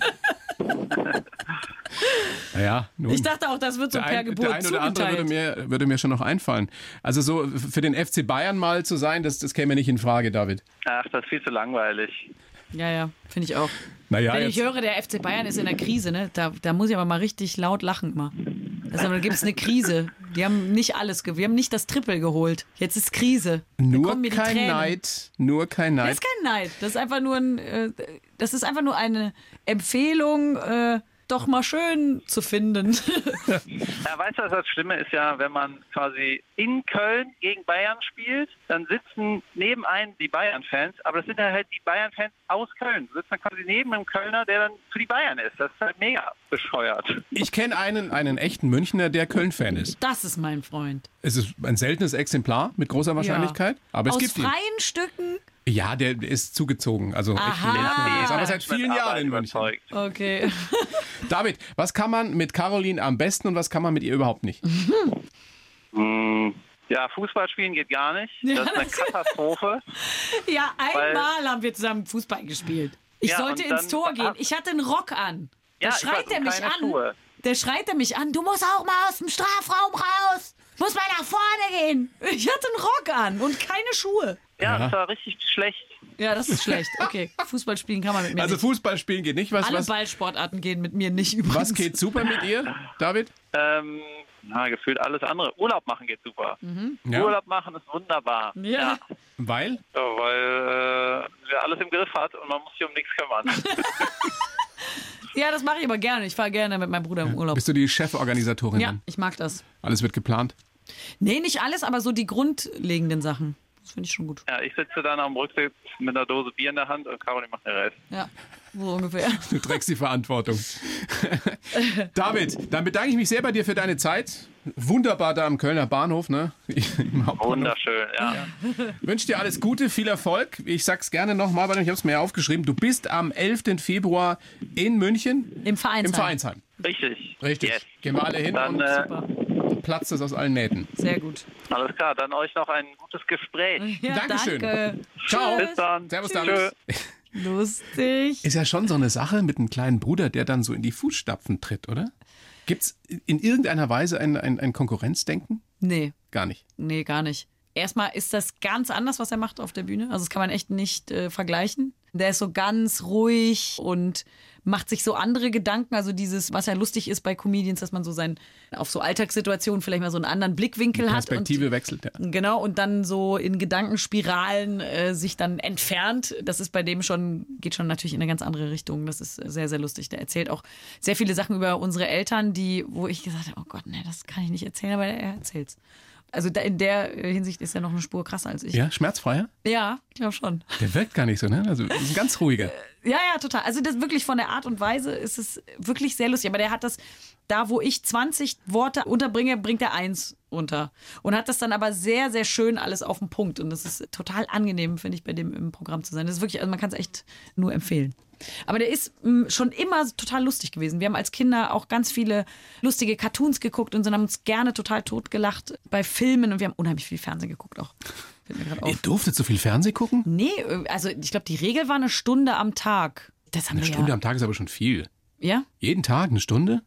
Ja, ja nun. Ich dachte auch, das wird so der per ein, Geburt der ein oder andere würde zugeteilt. mir, würde mir schon noch einfallen. Also so für den FC Bayern mal zu sein, das, das käme nicht in Frage, David. Ach, das ist viel zu langweilig. Ja, ja, finde ich auch. Naja, Wenn ich höre, der FC Bayern ist in der Krise, ne, da, da muss ich aber mal richtig laut lachen immer. Also, da gibt es eine Krise. Die haben nicht alles, wir haben nicht das Triple geholt. Jetzt ist Krise. Nur kein. Neid, nur kein Das Neid. ist kein Neid. Das ist einfach nur ein, äh, das ist einfach nur eine Empfehlung, äh, doch mal schön zu finden. Ja, weißt du, was das Schlimme ist ja, wenn man quasi in Köln gegen Bayern spielt, dann sitzen neben einem die Bayern-Fans, aber das sind ja halt die Bayern-Fans aus Köln. Sitzt dann quasi neben einem Kölner, der dann für die Bayern ist. Das ist halt mega bescheuert. Ich kenne einen, einen echten Münchner, der Köln-Fan ist. Das ist mein Freund. Es ist ein seltenes Exemplar mit großer Wahrscheinlichkeit, aber es Aus gibt ihn. freien Stücken Ja, der ist zugezogen. Also echt Aha. noch. ist aber seit vielen Jahren in München. überzeugt. Okay. David, was kann man mit Caroline am besten und was kann man mit ihr überhaupt nicht? Hm, Ja, Fußball spielen geht gar nicht. Ja, das ist eine das- Katastrophe. Ja, einmal haben wir zusammen Fußball gespielt. Ich Ja, sollte ins Tor gehen. Ich hatte einen Rock an. Da Ja, ich schreit er mich keine an. Schuhe. Der schreit er mich an. Du musst auch mal aus dem Strafraum raus. Muss mal nach vorne gehen. Ich hatte einen Rock an und keine Schuhe. Ja, Ja. das war richtig schlecht. Ja, das ist schlecht. Okay, Fußball spielen kann man mit mir Also nicht. Fußball spielen geht nicht. Was, Alle was, Ballsportarten gehen mit mir nicht übrigens. was geht super mit ihr, David? Ähm, na, gefühlt alles andere. Urlaub machen geht super. Ja. Urlaub machen ist wunderbar. Ja. Weil? Ja, weil äh, sie alles im Griff hat und man muss sich um nichts kümmern. Ja, das mache ich aber gerne. Ich fahre gerne mit meinem Bruder im Urlaub. Bist du die Cheforganisatorin? Ja, dann? ich mag das. Alles wird geplant. Nee, nicht alles, aber so die grundlegenden Sachen. Das finde ich schon gut. ja, ich sitze dann am Rücksitz mit einer Dose Bier in der Hand und Caroline macht den Rest. Ja, so ungefähr. Du trägst die Verantwortung. David, dann bedanke ich mich sehr bei dir für deine Zeit. Wunderbar da am Kölner Bahnhof, ne? Wunderschön, ja. Wünsche dir alles Gute, viel Erfolg. Ich sag's gerne nochmal, weil ich habe es mir ja aufgeschrieben. Du bist am 11. Februar in München Im Vereinsheim. im Vereinsheim. Richtig. Richtig. Yes. Gehen wir alle hin Dann und äh, Super. Platzt es aus allen Nähten. Sehr gut. alles klar, dann euch noch ein gutes Gespräch. Ja, Dankeschön. danke. Ciao. Bis dann. Servus. David. Lustig. Ist ja schon so eine Sache mit einem kleinen Bruder, der dann so in die Fußstapfen tritt, oder? Gibt's in irgendeiner Weise ein, ein, ein Konkurrenzdenken? Nee, Gar nicht. nee, gar nicht. Erstmal ist das ganz anders, was er macht auf der Bühne. Also das kann man echt nicht äh, vergleichen. Der ist so ganz ruhig und macht sich so andere Gedanken. Also dieses, was ja lustig ist bei Comedians, dass man so sein auf so Alltagssituationen vielleicht mal so einen anderen Blickwinkel hat. Perspektive wechselt. Ja. Genau, und dann so in Gedankenspiralen äh, sich dann entfernt. Das ist bei dem schon, geht schon natürlich in eine ganz andere Richtung. Das ist sehr, sehr lustig. Der erzählt auch sehr viele Sachen über unsere Eltern, die, wo ich gesagt habe, oh Gott, nee, das kann ich nicht erzählen, aber er erzählt's. Also da, in der äh, Hinsicht ist er noch eine Spur krasser als ich. ja, schmerzfreier? Ja, ich glaube schon. Der wirkt gar nicht so, ne? Also ist ein ganz ruhiger. Ja, ja, total. Also das wirklich von der Art und Weise ist es wirklich sehr lustig. Aber der hat das, da wo ich 20 Worte unterbringe, bringt er eins unter. Und hat das dann aber sehr, sehr schön alles auf den Punkt. Und das ist total angenehm, finde ich, bei dem im Programm zu sein. Das ist wirklich, also man kann es echt nur empfehlen. Aber der ist mh, schon immer total lustig gewesen. Wir haben als Kinder auch ganz viele lustige Cartoons geguckt und sind, haben uns gerne total totgelacht bei Filmen und wir haben unheimlich viel Fernsehen geguckt auch. Ihr durftet so viel Fernsehen gucken? Nee, äh, also ich glaube, die Regel war eine Stunde am Tag. Das haben Eine wir Stunde ja. am Tag ist aber schon viel. Ja, Jeden Tag eine Stunde?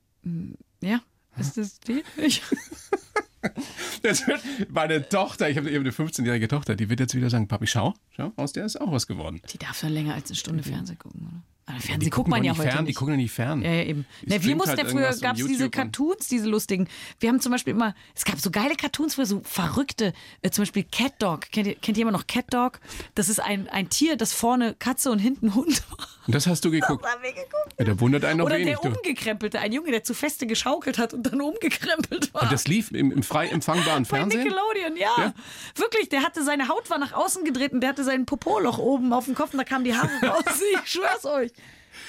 ja. Ist das die? Ich, Das wird meine Tochter, ich habe eben eine 15-jährige Tochter, die wird jetzt wieder sagen, Papi, schau, schau, aus der ist auch was geworden. die darf doch länger als eine Stunde Fernsehen gucken, oder? Aber Fernsehen Die guckt gucken man ja nicht heute fern, die nicht. gucken ja nicht fern. Ja, ja, eben. Die Na, wir mussten halt ja früher, gab es diese Cartoons, diese lustigen. Wir haben zum Beispiel immer, es gab so geile Cartoons früher, so verrückte, äh, zum Beispiel Cat Dog. Kennt ihr, kennt immer noch Cat Dog? Das ist ein, ein Tier, das vorne Katze und hinten Hund war. Und das hast du geguckt. haben wir geguckt. Ja, da wundert einen noch Oder wenig. der Du. umgekrempelte, ein Junge, der zu feste geschaukelt hat und dann umgekrempelt war. Und das lief im, im frei empfangbaren Bei Fernsehen? Nickelodeon, ja. Ja? Wirklich, der hatte seine Haut war nach außen gedreht und der hatte sein Popoloch oben auf dem Kopf und da kamen die Haare raus. Ich schwör's euch.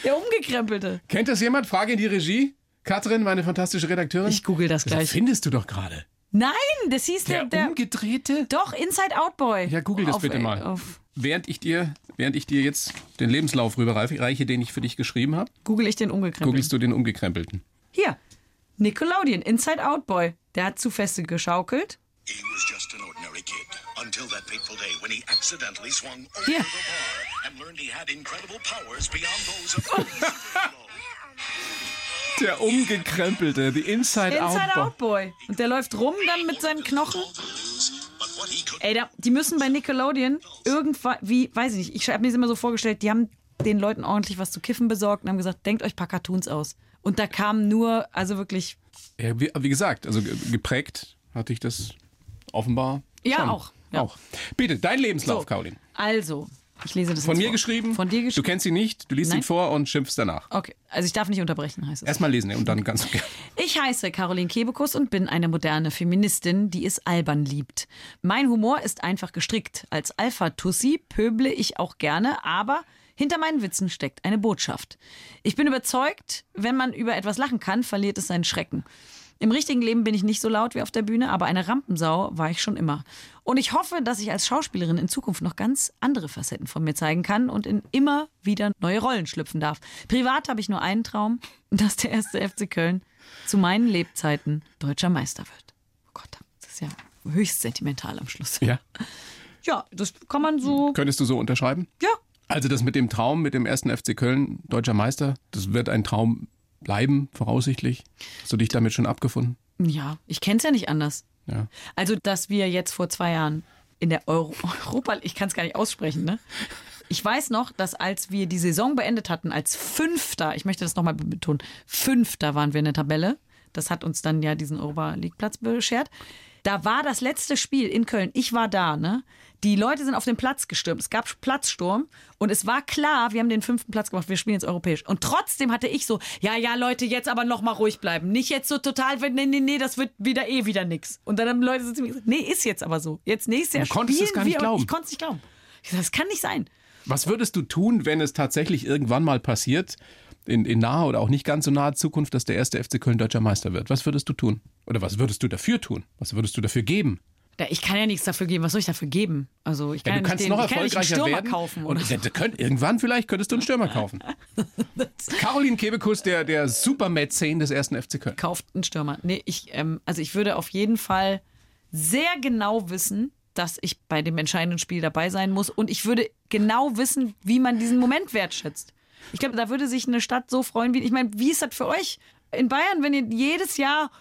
Der umgekrempelte. Kennt das jemand? Frage in die Regie. Katrin, meine fantastische Redakteurin. Ich google das Das gleich. findest du doch gerade. Nein, das hieß Der, der, der umgedrehte? doch Inside Out Boy. Ja, google das Auf- bitte mal. Auf, Während ich dir, während ich dir jetzt den Lebenslauf rüberreiche, den ich für dich geschrieben habe, google ich den umgekrempelten. googelst du den umgekrempelten. Hier. Nickelodeon, Inside Out Boy. Der hat zu feste geschaukelt. He was just an ordinary kid until that fateful day when he accidentally swung over Yeah. the bar and learned he had incredible powers beyond those of. Der umgekrempelte, the Inside, Inside Out. Out Boy. Und der läuft rum dann mit seinen Knochen. Ey, da, die müssen bei Nickelodeon irgendwann, wie, weiß ich nicht, ich habe mir das immer so vorgestellt, die haben den Leuten ordentlich was zu kiffen besorgt und haben gesagt, denkt euch ein paar Cartoons aus. Und da kamen nur, also wirklich, Ja, wie, wie gesagt, also ge- geprägt hatte ich das offenbar. Ja, schon. auch, ja. auch. Bitte, dein Lebenslauf, So. Caroline. also, ich lese das Von mir vor. geschrieben. Von dir Du geschrieben. kennst ihn nicht, du liest Nein. ihn vor und schimpfst danach. Okay, also ich darf nicht unterbrechen, heißt es. Erstmal lesen und dann ganz gerne. Ich heiße Caroline Kebekus und bin eine moderne Feministin, die es albern liebt. Mein Humor ist einfach gestrickt. Als Alpha-Tussi pöble ich auch gerne, aber hinter meinen Witzen steckt eine Botschaft. Ich bin überzeugt, wenn man über etwas lachen kann, verliert es seinen Schrecken. Im richtigen Leben bin ich nicht so laut wie auf der Bühne, aber eine Rampensau war ich schon immer. Und ich hoffe, dass ich als Schauspielerin in Zukunft noch ganz andere Facetten von mir zeigen kann und in immer wieder neue Rollen schlüpfen darf. Privat habe ich nur einen Traum, dass der erste FC Köln zu meinen Lebzeiten deutscher Meister wird. Oh Gott, das ist ja höchst sentimental am Schluss. Ja. Ja, das kann man so. Könntest du so unterschreiben? Ja, Also das mit dem Traum, mit dem ersten FC Köln, deutscher Meister, das wird ein Traum bleiben, voraussichtlich. Hast du dich damit schon abgefunden? ja, ich kenne es ja nicht anders. Ja. Also, dass wir jetzt vor zwei Jahren in der Euro Europa, ich kann es gar nicht aussprechen, ne? Ich weiß noch, dass als wir die Saison beendet hatten, als Fünfter, ich möchte das nochmal betonen, Fünfter waren wir in der Tabelle. Das hat uns dann ja diesen Europa League Platz beschert. Da war das letzte Spiel in Köln. Ich war da, ne? Die Leute sind auf den Platz gestürmt. Es gab Platzsturm und es war klar, wir haben den fünften Platz gemacht, wir spielen jetzt europäisch. Und trotzdem hatte ich so, ja, ja, Leute, jetzt aber noch mal ruhig bleiben. Nicht jetzt so total, nee, nee, nee, das wird wieder eh wieder nix. Und dann haben Leute so zu mir gesagt, nee, ist jetzt aber so. Jetzt nächstes Jahr Du konntest es spielen gar nicht wir glauben. Ich konnte es nicht glauben. Ich sag, das kann nicht sein. Was würdest du tun, wenn es tatsächlich irgendwann mal passiert, in, in naher oder auch nicht ganz so naher Zukunft, dass der erste FC Köln deutscher Meister wird? Was würdest du tun? Oder was würdest du dafür tun? Was würdest du dafür geben? Ja, Ich kann ja nichts dafür geben. Was soll ich dafür geben? Also ich kann Ja, ja, du kannst nicht, den, noch ja erfolgreicher Stürmer werden. kaufen. und d- könnt, irgendwann vielleicht könntest du einen Stürmer kaufen. Caroline Kebekus, der, der Supermäzen des ersten FC Köln. kauft einen Stürmer. Nee, ich, ähm, also ich würde auf jeden Fall sehr genau wissen, dass ich bei dem entscheidenden Spiel dabei sein muss. Und ich würde genau wissen, wie man diesen Moment wertschätzt. Ich glaube, da würde sich eine Stadt so freuen, wie. Ich meine, wie ist das für euch in Bayern, wenn ihr jedes Jahr.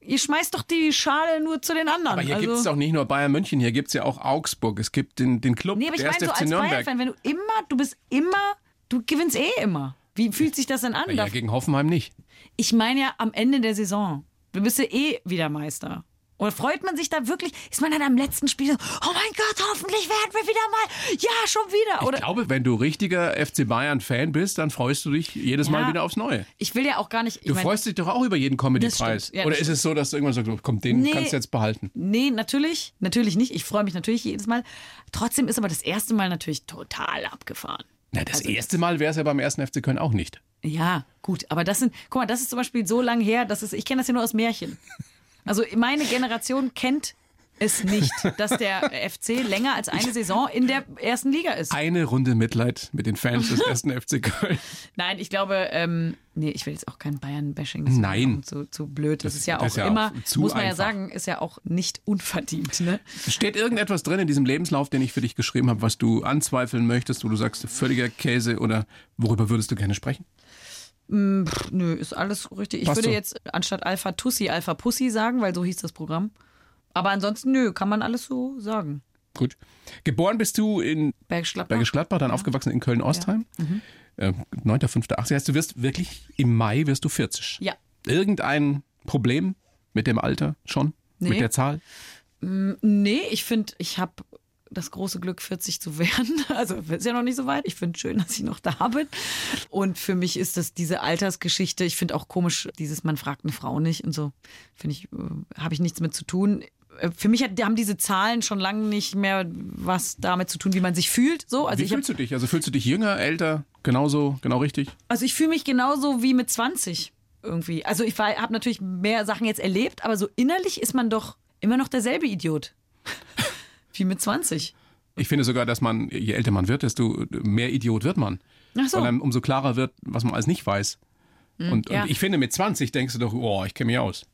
Ihr schmeißt doch die Schale nur zu den anderen. Aber hier also, gibt es doch nicht nur Bayern München, hier gibt es ja auch Augsburg, es gibt den, den Club, Nee, aber ich der meine so FC als. Bayern-Fan, wenn du immer, du bist immer, du gewinnst eh immer. Wie fühlt sich das denn an? ja, gegen Hoffenheim nicht. Ich meine ja am Ende der Saison. Du bist ja eh wieder Meister. Oder freut man sich da wirklich? Ist man dann am letzten Spiel so, oh mein Gott, hoffentlich werden wir wieder mal, ja, schon wieder. Ich Oder glaube, wenn du richtiger FC Bayern-Fan bist, dann freust du dich jedes Mal Ja. wieder aufs Neue. ich will ja auch gar nicht. Ich Du mein, freust dich doch auch über jeden Comedy-Preis. Ja, Oder ist es so, dass du irgendwann sagst, komm, den Nee. kannst du jetzt behalten? Nee, natürlich, natürlich nicht. Ich freue mich natürlich jedes Mal. Trotzdem ist aber das erste Mal natürlich total abgefahren. Na, das Also erste Mal wäre es ja beim ersten FC Köln auch nicht. Ja, gut, aber das sind, guck mal, das ist zum Beispiel so lange her, dass es, ich kenne das ja nur aus Märchen. Also meine Generation kennt es nicht, dass der FC länger als eine Saison in der ersten Liga ist. Eine Runde Mitleid mit den Fans des ersten FC Köln. Nein, ich glaube, ähm, nee, ich will jetzt auch kein Bayern-Bashing. Nein. Zu, zu blöd. Das, Das- ist ja auch ist ja immer, auch muss man ja einfach. sagen, ist ja auch nicht unverdient. Ne? Steht irgendetwas drin in diesem Lebenslauf, den ich für dich geschrieben habe, was du anzweifeln möchtest, wo du sagst, völliger Käse oder worüber würdest du gerne sprechen? Pff, nö, ist alles richtig. Ich Passt würde so. jetzt anstatt Alpha Tussi Alpha Pussy sagen, weil so hieß das Programm. Aber ansonsten, nö, kann man alles so sagen. Gut. Geboren bist du in Bergisch Gladbach. Bergisch Gladbach, dann aufgewachsen in Köln-Ostheim. Mhm. Äh, 9.5.80. Heißt, du wirst wirklich im Mai wirst du 40. Ja. Irgendein Problem mit dem Alter schon? Nee. Mit der Zahl? Nee, ich finde, ich habe das große Glück, 40 zu werden. Also ist ja noch nicht so weit. Ich finde schön, dass ich noch da bin. Und für mich ist das diese Altersgeschichte. Ich finde auch komisch, dieses man fragt eine Frau nicht und so. Finde ich, äh, habe ich nichts mit zu tun. Äh, Für mich hat, haben diese Zahlen schon lange nicht mehr was damit zu tun, wie man sich fühlt. So, also Wie ich hab, fühlst du dich? Also fühlst du dich jünger, älter, genauso, genau richtig? also ich fühle mich genauso wie mit 20 irgendwie. Also ich habe natürlich mehr Sachen jetzt erlebt, aber so innerlich ist man doch immer noch derselbe Idiot wie mit 20. Ich finde sogar, dass man, je älter man wird, desto mehr Idiot wird man. Ach so. Weil einem umso klarer wird, was man alles nicht weiß. Und, ja. und ich finde, mit 20 denkst du doch, oh, ich kenne mich aus.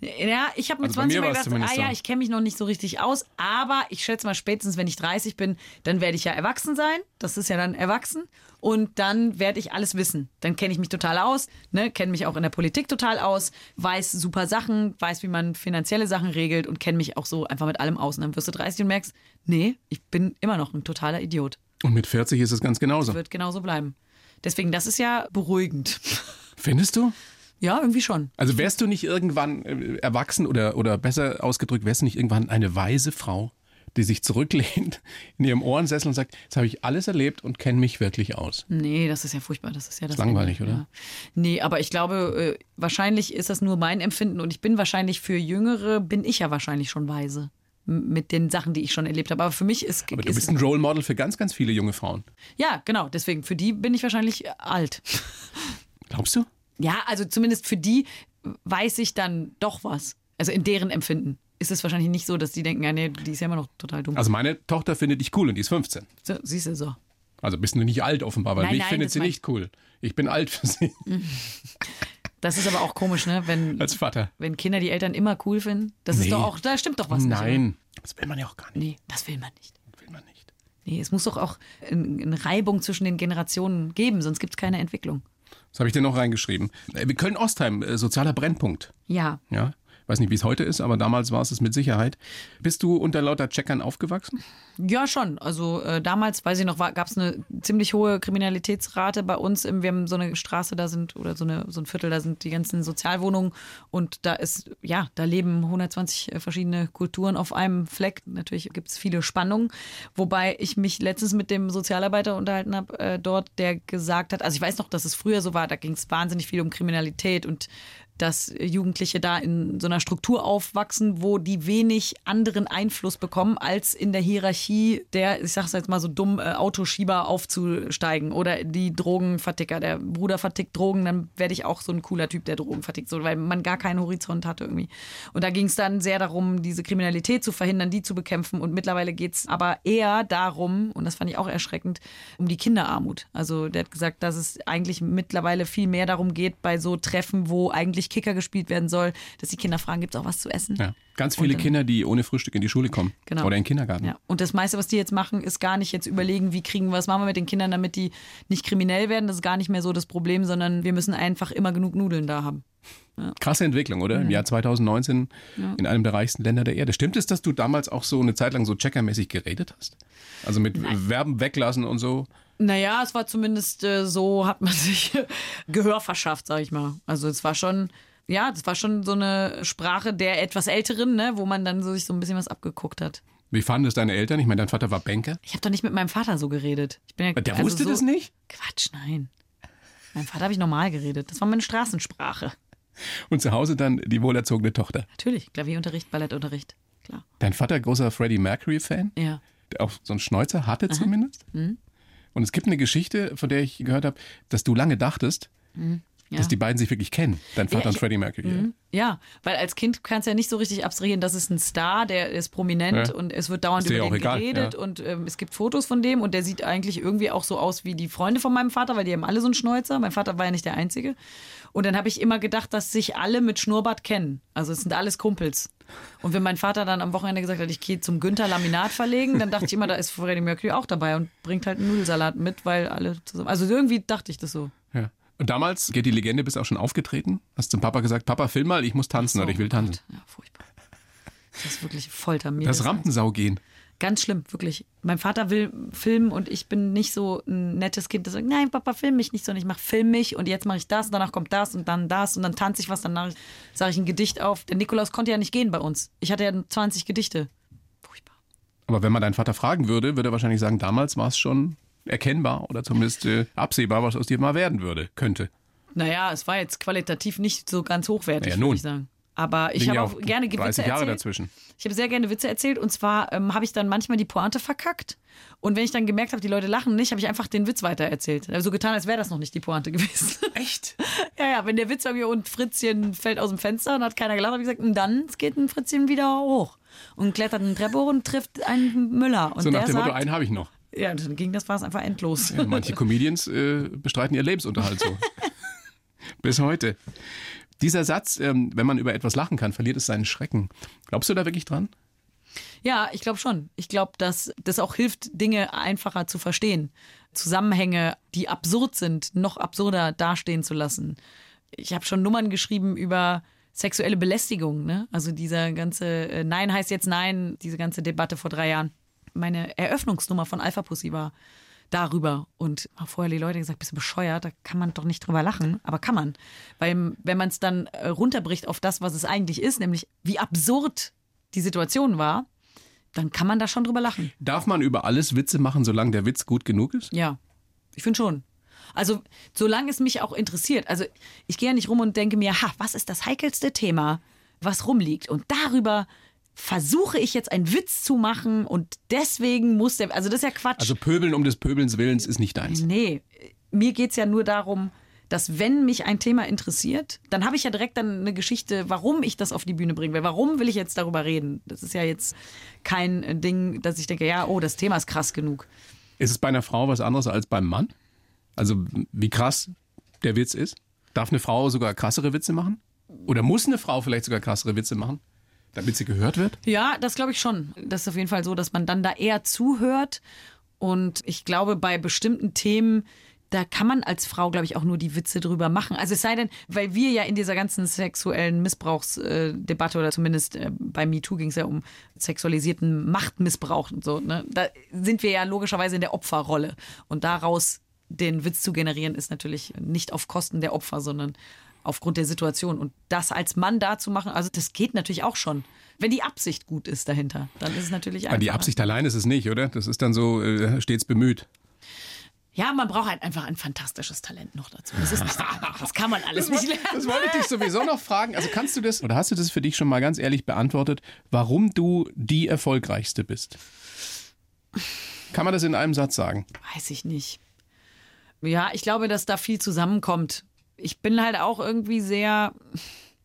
Ja, ich habe mit Also bei 20 mir gedacht, ah ja, ich kenne mich noch nicht so richtig aus, aber ich schätze mal spätestens, wenn ich 30 bin, dann werde ich ja erwachsen sein. Das ist ja dann erwachsen. Und dann werde ich alles wissen. Dann kenne ich mich total aus, ne, kenne mich auch in der Politik total aus, weiß super Sachen, weiß, wie man finanzielle Sachen regelt und kenne mich auch so einfach mit allem aus. Und dann wirst du 30 und merkst, nee, ich bin immer noch ein totaler Idiot. Und mit 40 ist es ganz genauso. Wird genauso bleiben. Deswegen, das ist ja beruhigend. Findest du? Ja, irgendwie schon. Also wärst du nicht irgendwann äh, erwachsen oder, oder besser ausgedrückt, wärst du nicht irgendwann eine weise Frau, die sich zurücklehnt in ihrem Ohrensessel und sagt, jetzt habe ich alles erlebt und kenne mich wirklich aus. Nee, das ist ja furchtbar. Das ist ja das. langweilig, Ende, oder? Ja. Nee, aber ich glaube, äh, wahrscheinlich ist das nur mein Empfinden und ich bin wahrscheinlich für Jüngere, bin ich ja wahrscheinlich schon weise. Mit den Sachen, die ich schon erlebt habe. Aber für mich ist. Aber du ist bist ein Role Model für ganz, ganz viele junge Frauen. ja, genau. Deswegen, für die bin ich wahrscheinlich alt. Glaubst du? Ja, also zumindest für die weiß ich dann doch was. Also in deren Empfinden ist es wahrscheinlich nicht so, dass die denken, ja, nee, die ist ja immer noch total dumm. Also meine Tochter findet dich cool und die ist 15. so, siehst du so. Also bist du nicht alt offenbar, weil Nein, mich nein, findet sie nicht cool. Ich bin alt für sie Das ist aber auch komisch, ne? Wenn, als Vater. wenn Kinder die Eltern immer cool finden. Das Nee. ist doch auch, da stimmt doch was nicht. Nein, das will man ja auch gar nicht. Nee, das will man nicht. Will man nicht. Nee, es muss doch auch ein- eine Reibung zwischen den Generationen geben, sonst gibt es keine Entwicklung. Was habe ich denn noch reingeschrieben? Äh, Köln-Ostheim, äh, sozialer Brennpunkt. Ja. Ja, weiß nicht, wie es heute ist, aber damals war es es mit Sicherheit. Bist du unter lauter Checkern aufgewachsen? Ja, schon. Also äh, damals, weiß ich noch, gab es eine ziemlich hohe Kriminalitätsrate bei uns. Im, wir haben so eine Straße, da sind, oder so, eine, so ein Viertel, da sind die ganzen Sozialwohnungen und da ist, ja, da leben 120 verschiedene Kulturen auf einem Fleck. Natürlich gibt es viele Spannungen. Wobei ich mich letztens mit dem Sozialarbeiter unterhalten habe, äh, dort, der gesagt hat, also ich weiß noch, dass es früher so war, da ging es wahnsinnig viel um Kriminalität und dass Jugendliche da in so einer Struktur aufwachsen, wo die wenig anderen Einfluss bekommen, als in der Hierarchie der, ich sag's jetzt mal so dumm, äh, Autoschieber aufzusteigen oder die Drogenverticker. Der Bruder vertickt Drogen, dann werde ich auch so ein cooler Typ, der Drogen vertickt, so, weil man gar keinen Horizont hatte irgendwie. Und da ging es dann sehr darum, diese Kriminalität zu verhindern, die zu bekämpfen. Und mittlerweile geht's aber eher darum, und das fand ich auch erschreckend, um die Kinderarmut. Also der hat gesagt, dass es eigentlich mittlerweile viel mehr darum geht, bei so Treffen, wo eigentlich Kicker gespielt werden soll, dass die Kinder fragen, gibt's auch was zu essen? Ja. Ganz viele dann- Kinder, die ohne Frühstück in die Schule kommen. Genau. Oder in den Kindergarten. Ja. Und das meiste, was die jetzt machen, ist gar nicht jetzt überlegen, wie kriegen wir, was machen wir mit den Kindern, damit die nicht kriminell werden. Das ist gar nicht mehr so das Problem, sondern wir müssen einfach immer genug Nudeln da haben. Krasse Entwicklung, oder? Im Jahr 2019 in einem der reichsten Länder der Erde. Stimmt es, dass du damals auch so eine Zeit lang so checkermäßig geredet hast? Also mit Verben weglassen und so? Naja, es war zumindest äh, so, hat man sich Gehör verschafft, sag ich mal. Also es war schon, ja, das war schon so eine Sprache der etwas Älteren, ne, wo man dann so sich so ein bisschen was abgeguckt hat. Wie fanden es deine Eltern? Ich meine, dein Vater war Banker. Ich habe doch nicht mit meinem Vater so geredet. Ich bin ja, Der also wusste so, das nicht? Quatsch, nein. Meinem Vater habe ich normal geredet. Das war meine Straßensprache. Und zu Hause dann die wohlerzogene Tochter. Natürlich, Klavierunterricht, Ballettunterricht, klar. Dein Vater, großer Freddie Mercury-Fan, Ja. der auch so einen Schnäuzer hatte zumindest. Mhm. Und es gibt eine Geschichte, von der ich gehört habe, dass du lange dachtest, ja. dass die beiden sich wirklich kennen. Dein Vater Ja, und ich- Freddie Mercury. Mhm. Ja, weil als Kind kannst du ja nicht so richtig abstrahieren, das ist ein Star, der ist prominent Ja. und es wird dauernd über den egal, geredet und ähm, es gibt Fotos von dem und der sieht eigentlich irgendwie auch so aus wie die Freunde von meinem Vater, weil die haben alle so einen Schnäuzer. Mein Vater war ja nicht der Einzige. Und dann habe ich immer gedacht, dass sich alle mit Schnurrbart kennen. Also es sind alles Kumpels. Und wenn mein Vater dann am Wochenende gesagt hat, ich gehe zum Günther Laminat verlegen, dann dachte ich immer, da ist Freddie Mercury auch dabei und bringt halt einen Nudelsalat mit, weil alle zusammen. Also irgendwie dachte ich das so. Ja. Und damals, geht die Legende, bist auch schon aufgetreten? Hast zum Papa gesagt, Papa, film mal, ich muss tanzen So, oder ich will tanzen. Gott, Ja, furchtbar. Das ist wirklich Folter mir. Das Rampensau gehen. Ganz schlimm, wirklich. Mein Vater will filmen und ich bin nicht so ein nettes Kind, das sagt, nein, Papa, film mich nicht, sondern ich mach film mich und jetzt mache ich das, danach kommt das und dann das und dann tanze ich was, danach sage ich ein Gedicht auf. Der Nikolaus konnte ja nicht gehen bei uns. Ich hatte ja 20 Gedichte. Furchtbar. Aber wenn man deinen Vater fragen würde, würde er wahrscheinlich sagen, damals war es schon erkennbar oder zumindest äh, absehbar, was aus dir mal werden würde, könnte. Naja, es war jetzt qualitativ nicht so ganz hochwertig, Ja, würde ich sagen. Aber ich habe ja auch gerne Witze 30 Jahre erzählt. dazwischen. Ich habe sehr gerne Witze erzählt und zwar ähm, habe ich dann manchmal die Pointe verkackt und wenn ich dann gemerkt habe, die Leute lachen nicht, habe ich einfach den Witz weitererzählt. Also so getan, als wäre das noch nicht die Pointe gewesen. Echt? ja, ja, wenn der Witz irgendwie und Fritzchen fällt aus dem Fenster und hat keiner gelacht, habe ich gesagt, und dann geht ein Fritzchen wieder hoch und klettert eine Treppe hoch und trifft einen Müller und So nach dem sagt, Motto, einen habe ich noch. Ja, dann ging das war es einfach endlos. Ja, manche Comedians äh, bestreiten ihr Lebensunterhalt so. Bis heute. Dieser Satz, ähm, wenn man über etwas lachen kann, verliert es seinen Schrecken. Glaubst du da wirklich dran? Ja, ich glaube schon. Ich glaube, dass das auch hilft, Dinge einfacher zu verstehen. Zusammenhänge, die absurd sind, noch absurder dastehen zu lassen. Ich habe schon Nummern geschrieben über sexuelle Belästigung. Ne? Also dieser ganze äh, Nein heißt jetzt Nein, diese ganze Debatte vor drei Jahren. Meine Eröffnungsnummer von Alpha Pussy war darüber. Und haben vorher die Leute gesagt, bist du bescheuert, da kann man doch nicht drüber lachen. Aber kann man. Weil wenn man es dann äh, runterbricht auf das, was es eigentlich ist, nämlich wie absurd die Situation war, dann kann man da schon drüber lachen. Darf man über alles Witze machen, solange der Witz gut genug ist? Ja, ich finde schon. Also, solange es mich auch interessiert. Also, ich gehe ja nicht rum und denke mir, ha, was ist das heikelste Thema, was rumliegt? Und darüber versuche ich jetzt einen Witz zu machen und deswegen muss der. Also, das ist ja Quatsch. Also Pöbeln um des Pöbelns Willens ist nicht deins. Nee, mir geht es ja nur darum, dass wenn mich ein Thema interessiert, dann habe ich ja direkt dann eine Geschichte, warum ich das auf die Bühne bringen will. Warum will ich jetzt darüber reden? Das ist ja jetzt kein äh, Ding, dass ich denke, ja, oh, das Thema ist krass genug. Ist es bei einer Frau was anderes als beim Mann? Also wie krass der Witz ist? Darf eine Frau sogar krassere Witze machen? Oder muss eine Frau vielleicht sogar krassere Witze machen, damit sie gehört wird? Ja, das glaube ich schon. Das ist auf jeden Fall so, dass man dann da eher zuhört. Und ich glaube, bei bestimmten Themen, da kann man als Frau, glaube ich, auch nur die Witze drüber machen. Also es sei denn, weil wir ja in dieser ganzen sexuellen Missbrauchsdebatte oder zumindest äh, bei MeToo ging es ja um sexualisierten Machtmissbrauch und so, ne? Da sind wir ja logischerweise in der Opferrolle. Und daraus den Witz zu generieren, ist natürlich nicht auf Kosten der Opfer, sondern aufgrund der Situation. Und das als Mann da zu machen, also das geht natürlich auch schon. Wenn die Absicht gut ist dahinter, dann ist es natürlich Weil die. Absicht allein ist es nicht, oder? Das ist dann so äh, stets bemüht. Ja, man braucht halt einfach ein fantastisches Talent noch dazu. Das ist nicht so einfach. Das kann man alles nicht lernen. Das wollte ich dich sowieso noch fragen. Also kannst du das oder hast du das für dich schon mal ganz ehrlich beantwortet, warum du die erfolgreichste bist? Kann man das in einem Satz sagen? Weiß ich nicht. Ja, ich glaube, dass da viel zusammenkommt. Ich bin halt auch irgendwie sehr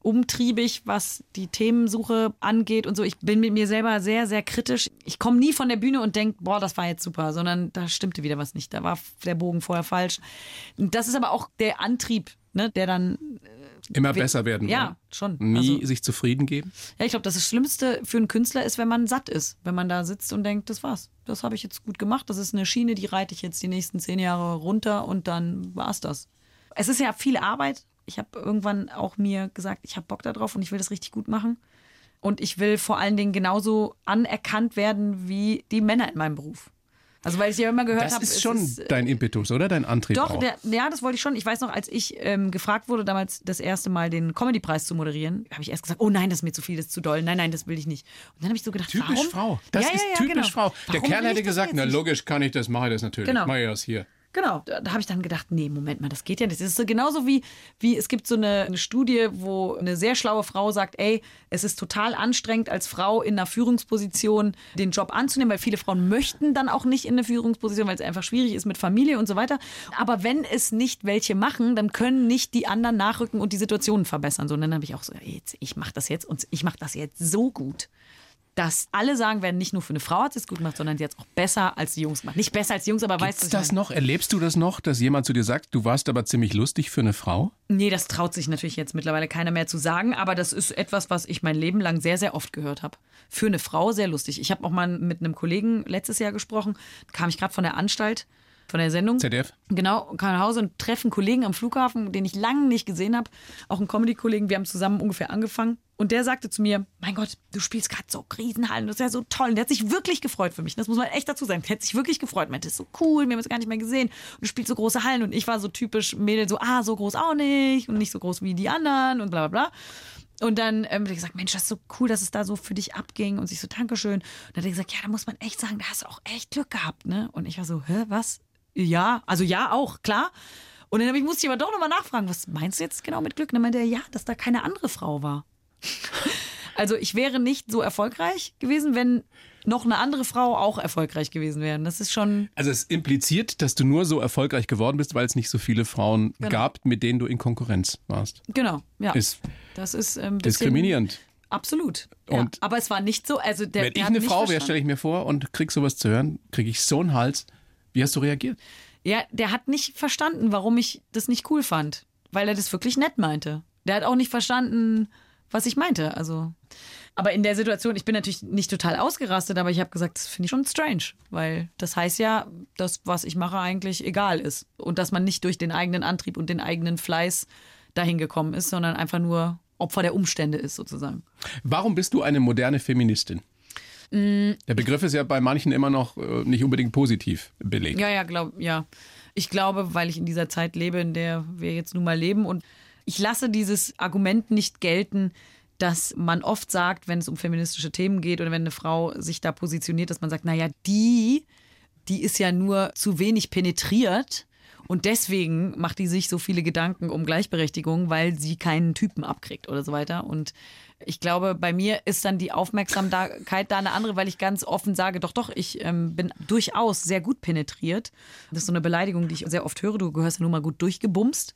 umtriebig, was die Themensuche angeht und so. Ich bin mit mir selber sehr, sehr kritisch. Ich komme nie von der Bühne und denke, boah, das war jetzt super, sondern da stimmte wieder was nicht. Da war der Bogen vorher falsch. Das ist aber auch der Antrieb, ne, der dann Immer We- besser werden Ja, schon. Nie Also- sich zufrieden geben? Ja, ich glaube, das, das Schlimmste für einen Künstler ist, wenn man satt ist. Wenn man da sitzt und denkt, das war's. Das habe ich jetzt gut gemacht. Das ist eine Schiene, die reite ich jetzt die nächsten zehn Jahre runter und dann war's das. Es ist ja viel Arbeit. Ich habe irgendwann auch mir gesagt, ich habe Bock darauf und ich will das richtig gut machen. Und ich will vor allen Dingen genauso anerkannt werden wie die Männer in meinem Beruf. Also weil ich ja immer gehört Das habe, ist schon ist, äh, dein Impetus, oder? Dein Antrieb doch, auch. der, ja, das wollte ich schon. Ich weiß noch, als ich ähm, gefragt wurde, damals das erste Mal den Comedy-Preis zu moderieren, habe ich erst gesagt, oh nein, das ist mir zu viel, das ist zu doll. Nein, nein, das will ich nicht. Und dann habe ich so gedacht, Typisch warum? Frau. Das ja, ist ja, ja, typisch genau. Frau. Der Warum Kerl will hätte gesagt, na logisch kann ich das, mache ich das natürlich. Genau. Mache ich das hier. Genau, da, da habe ich dann gedacht, nee, Moment mal, das geht ja nicht. Das ist so genauso wie, wie es gibt so eine, eine Studie, wo eine sehr schlaue Frau sagt, ey, es ist total anstrengend als Frau in einer Führungsposition den Job anzunehmen, weil viele Frauen möchten dann auch nicht in eine Führungsposition, weil es einfach schwierig ist mit Familie und so weiter. Aber wenn es nicht welche machen, dann können nicht die anderen nachrücken und die Situationen verbessern. So, und dann habe ich auch so, ey, ich mache das jetzt und ich mache das jetzt so gut dass alle sagen werden, nicht nur für eine Frau hat sie es gut gemacht, sondern sie hat es auch besser als die Jungs gemacht. Nicht besser als die Jungs, aber weißt du, das meine? noch? Erlebst du das noch, dass jemand zu dir sagt, du warst aber ziemlich lustig für eine Frau? Nee, das traut sich natürlich jetzt mittlerweile keiner mehr zu sagen, aber das ist etwas, was ich mein Leben lang sehr, sehr oft gehört habe. Für eine Frau sehr lustig. Ich habe auch mal mit einem Kollegen letztes Jahr gesprochen, da kam ich gerade von der Anstalt, von der Sendung. ZDF? Genau, kam nach Hause und treffe einen Kollegen am Flughafen, den ich lange nicht gesehen habe. Auch einen Comedy-Kollegen, wir haben zusammen ungefähr angefangen. Und der sagte zu mir, mein Gott, du spielst gerade so Krisenhallen, das ist ja so toll. Und der hat sich wirklich gefreut für mich. Das muss man echt dazu sagen. Der hat sich wirklich gefreut. Meinte, das ist so cool, wir haben es gar nicht mehr gesehen. Und du spielst so große Hallen. Und ich war so typisch Mädel, so, ah, so groß auch nicht. Und nicht so groß wie die anderen und bla bla bla. Und dann ähm, hat er gesagt, Mensch, das ist so cool, dass es da so für dich abging. Und sich so, Dankeschön. Und dann hat er gesagt, ja, da muss man echt sagen, da hast du auch echt Glück gehabt, ne? Und ich war so, hä, was? Ja, also ja, auch, klar. Und dann ich, musste ich aber doch nochmal nachfragen, was meinst du jetzt genau mit Glück? Und dann meinte er, ja, dass da keine andere Frau war. Also ich wäre nicht so erfolgreich gewesen, wenn noch eine andere Frau auch erfolgreich gewesen wäre. Das ist schon, Also es impliziert, dass du nur so erfolgreich geworden bist, weil es nicht so viele Frauen Genau. gab, mit denen du in Konkurrenz warst. genau, ja. Ist das ist ein bisschen diskriminierend. Absolut. Ja. Und- Aber es war nicht so, also der, Wenn der ich eine Frau wäre, stelle ich mir vor und krieg sowas zu hören, kriege ich so einen Hals. Wie hast du reagiert? Ja, der hat nicht verstanden, warum ich das nicht cool fand, weil er das wirklich nett meinte. Der hat auch nicht verstanden, was ich meinte. Also, aber in der Situation, ich bin natürlich nicht total ausgerastet, aber ich habe gesagt, das finde ich schon strange, weil das heißt ja, dass was ich mache eigentlich egal ist und dass man nicht durch den eigenen Antrieb und den eigenen Fleiß dahin gekommen ist, sondern einfach nur Opfer der Umstände ist sozusagen. Warum bist du eine moderne Feministin? Mm. Der Begriff ist ja bei manchen immer noch äh, nicht unbedingt positiv belegt. Ja, ja, glaub, ja. Ich glaube, weil ich in dieser Zeit lebe, in der wir jetzt nun mal leben und ich lasse dieses Argument nicht gelten, dass man oft sagt, wenn es um feministische Themen geht oder wenn eine Frau sich da positioniert, dass man sagt, naja, die, die ist ja nur zu wenig penetriert Und deswegen macht die sich so viele Gedanken um Gleichberechtigung, weil sie keinen Typen abkriegt oder so weiter. Und ich glaube, bei mir ist dann die Aufmerksamkeit da eine andere, weil ich ganz offen sage, doch, doch, ich ähm, bin durchaus sehr gut penetriert. Das ist so eine Beleidigung, die ich sehr oft höre. Du gehörst ja nun mal gut durchgebumst.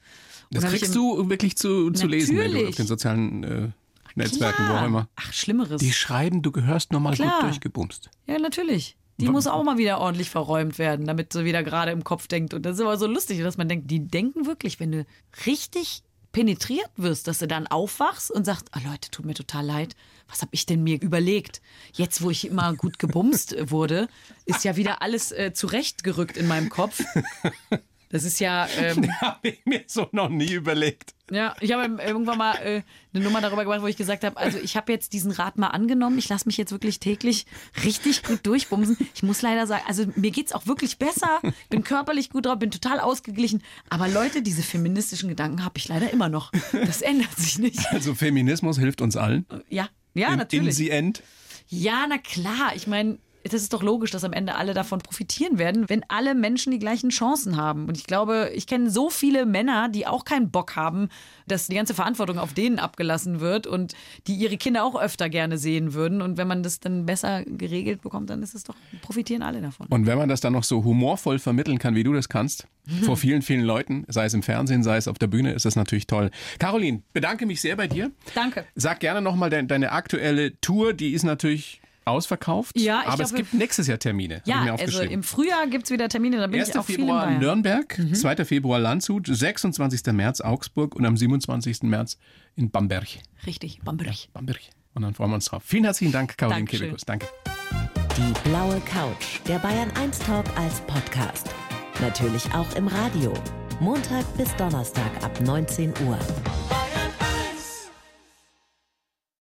Und Das kriegst du wirklich zu, zu lesen, wenn du auf den sozialen äh, Netzwerken, wo auch Klar. immer. Ach, Schlimmeres. Die schreiben, du gehörst nochmal gut Klar. durchgebumst. Ja, natürlich. Die muss auch mal wieder ordentlich verräumt werden, damit sie wieder gerade im Kopf denkt. Und das ist aber so lustig, dass man denkt, die denken wirklich, wenn du richtig penetriert wirst, dass du dann aufwachst und sagst, ah Leute, tut mir total leid, was habe ich denn mir überlegt? Jetzt, wo ich immer gut gebumst wurde, ist ja wieder alles äh, zurechtgerückt in meinem Kopf. Das ist ja, ähm, Habe ich mir so noch nie überlegt. ja, ich habe irgendwann mal äh, eine Nummer darüber gemacht, wo ich gesagt habe, also ich habe jetzt diesen Rat mal angenommen, ich lasse mich jetzt wirklich täglich richtig gut durchbumsen. Ich muss leider sagen, also mir geht's auch wirklich besser, bin körperlich gut drauf, bin total ausgeglichen, aber Leute, diese feministischen Gedanken habe ich leider immer noch. Das ändert sich nicht. Also Feminismus hilft uns allen. Ja, ja, in, in natürlich. the end. Ja, na klar. Ich meine, das ist doch logisch, dass am Ende alle davon profitieren werden, wenn alle Menschen die gleichen Chancen haben. Und ich glaube, ich kenne so viele Männer, die auch keinen Bock haben, dass die ganze Verantwortung auf denen abgelassen wird und die ihre Kinder auch öfter gerne sehen würden. Und wenn man das dann besser geregelt bekommt, dann ist es doch, profitieren alle davon. Und wenn man das dann noch so humorvoll vermitteln kann, wie du das kannst, vor vielen, vielen Leuten, sei es im Fernsehen, sei es auf der Bühne, ist das natürlich toll. Caroline, bedanke mich sehr bei dir. Danke. Sag gerne nochmal de deine aktuelle Tour, die ist natürlich ausverkauft. Ja, ich aber es glaube- gibt nächstes Jahr Termine. Ja, also im Frühjahr gibt es wieder Termine, da bin 1. ich auch viel in Februar Bayern. Mhm. Nürnberg, 2. Februar Landshut, 26. März Augsburg und am 27. März in Bamberg. Richtig, Bamberg. Bamberg. Und dann freuen wir uns drauf. Vielen herzlichen Dank, Caroline. Kebekus. Danke. Die blaue Couch, der Bayern 1 Talk als Podcast. Natürlich auch im Radio. Montag bis Donnerstag ab 19 Uhr.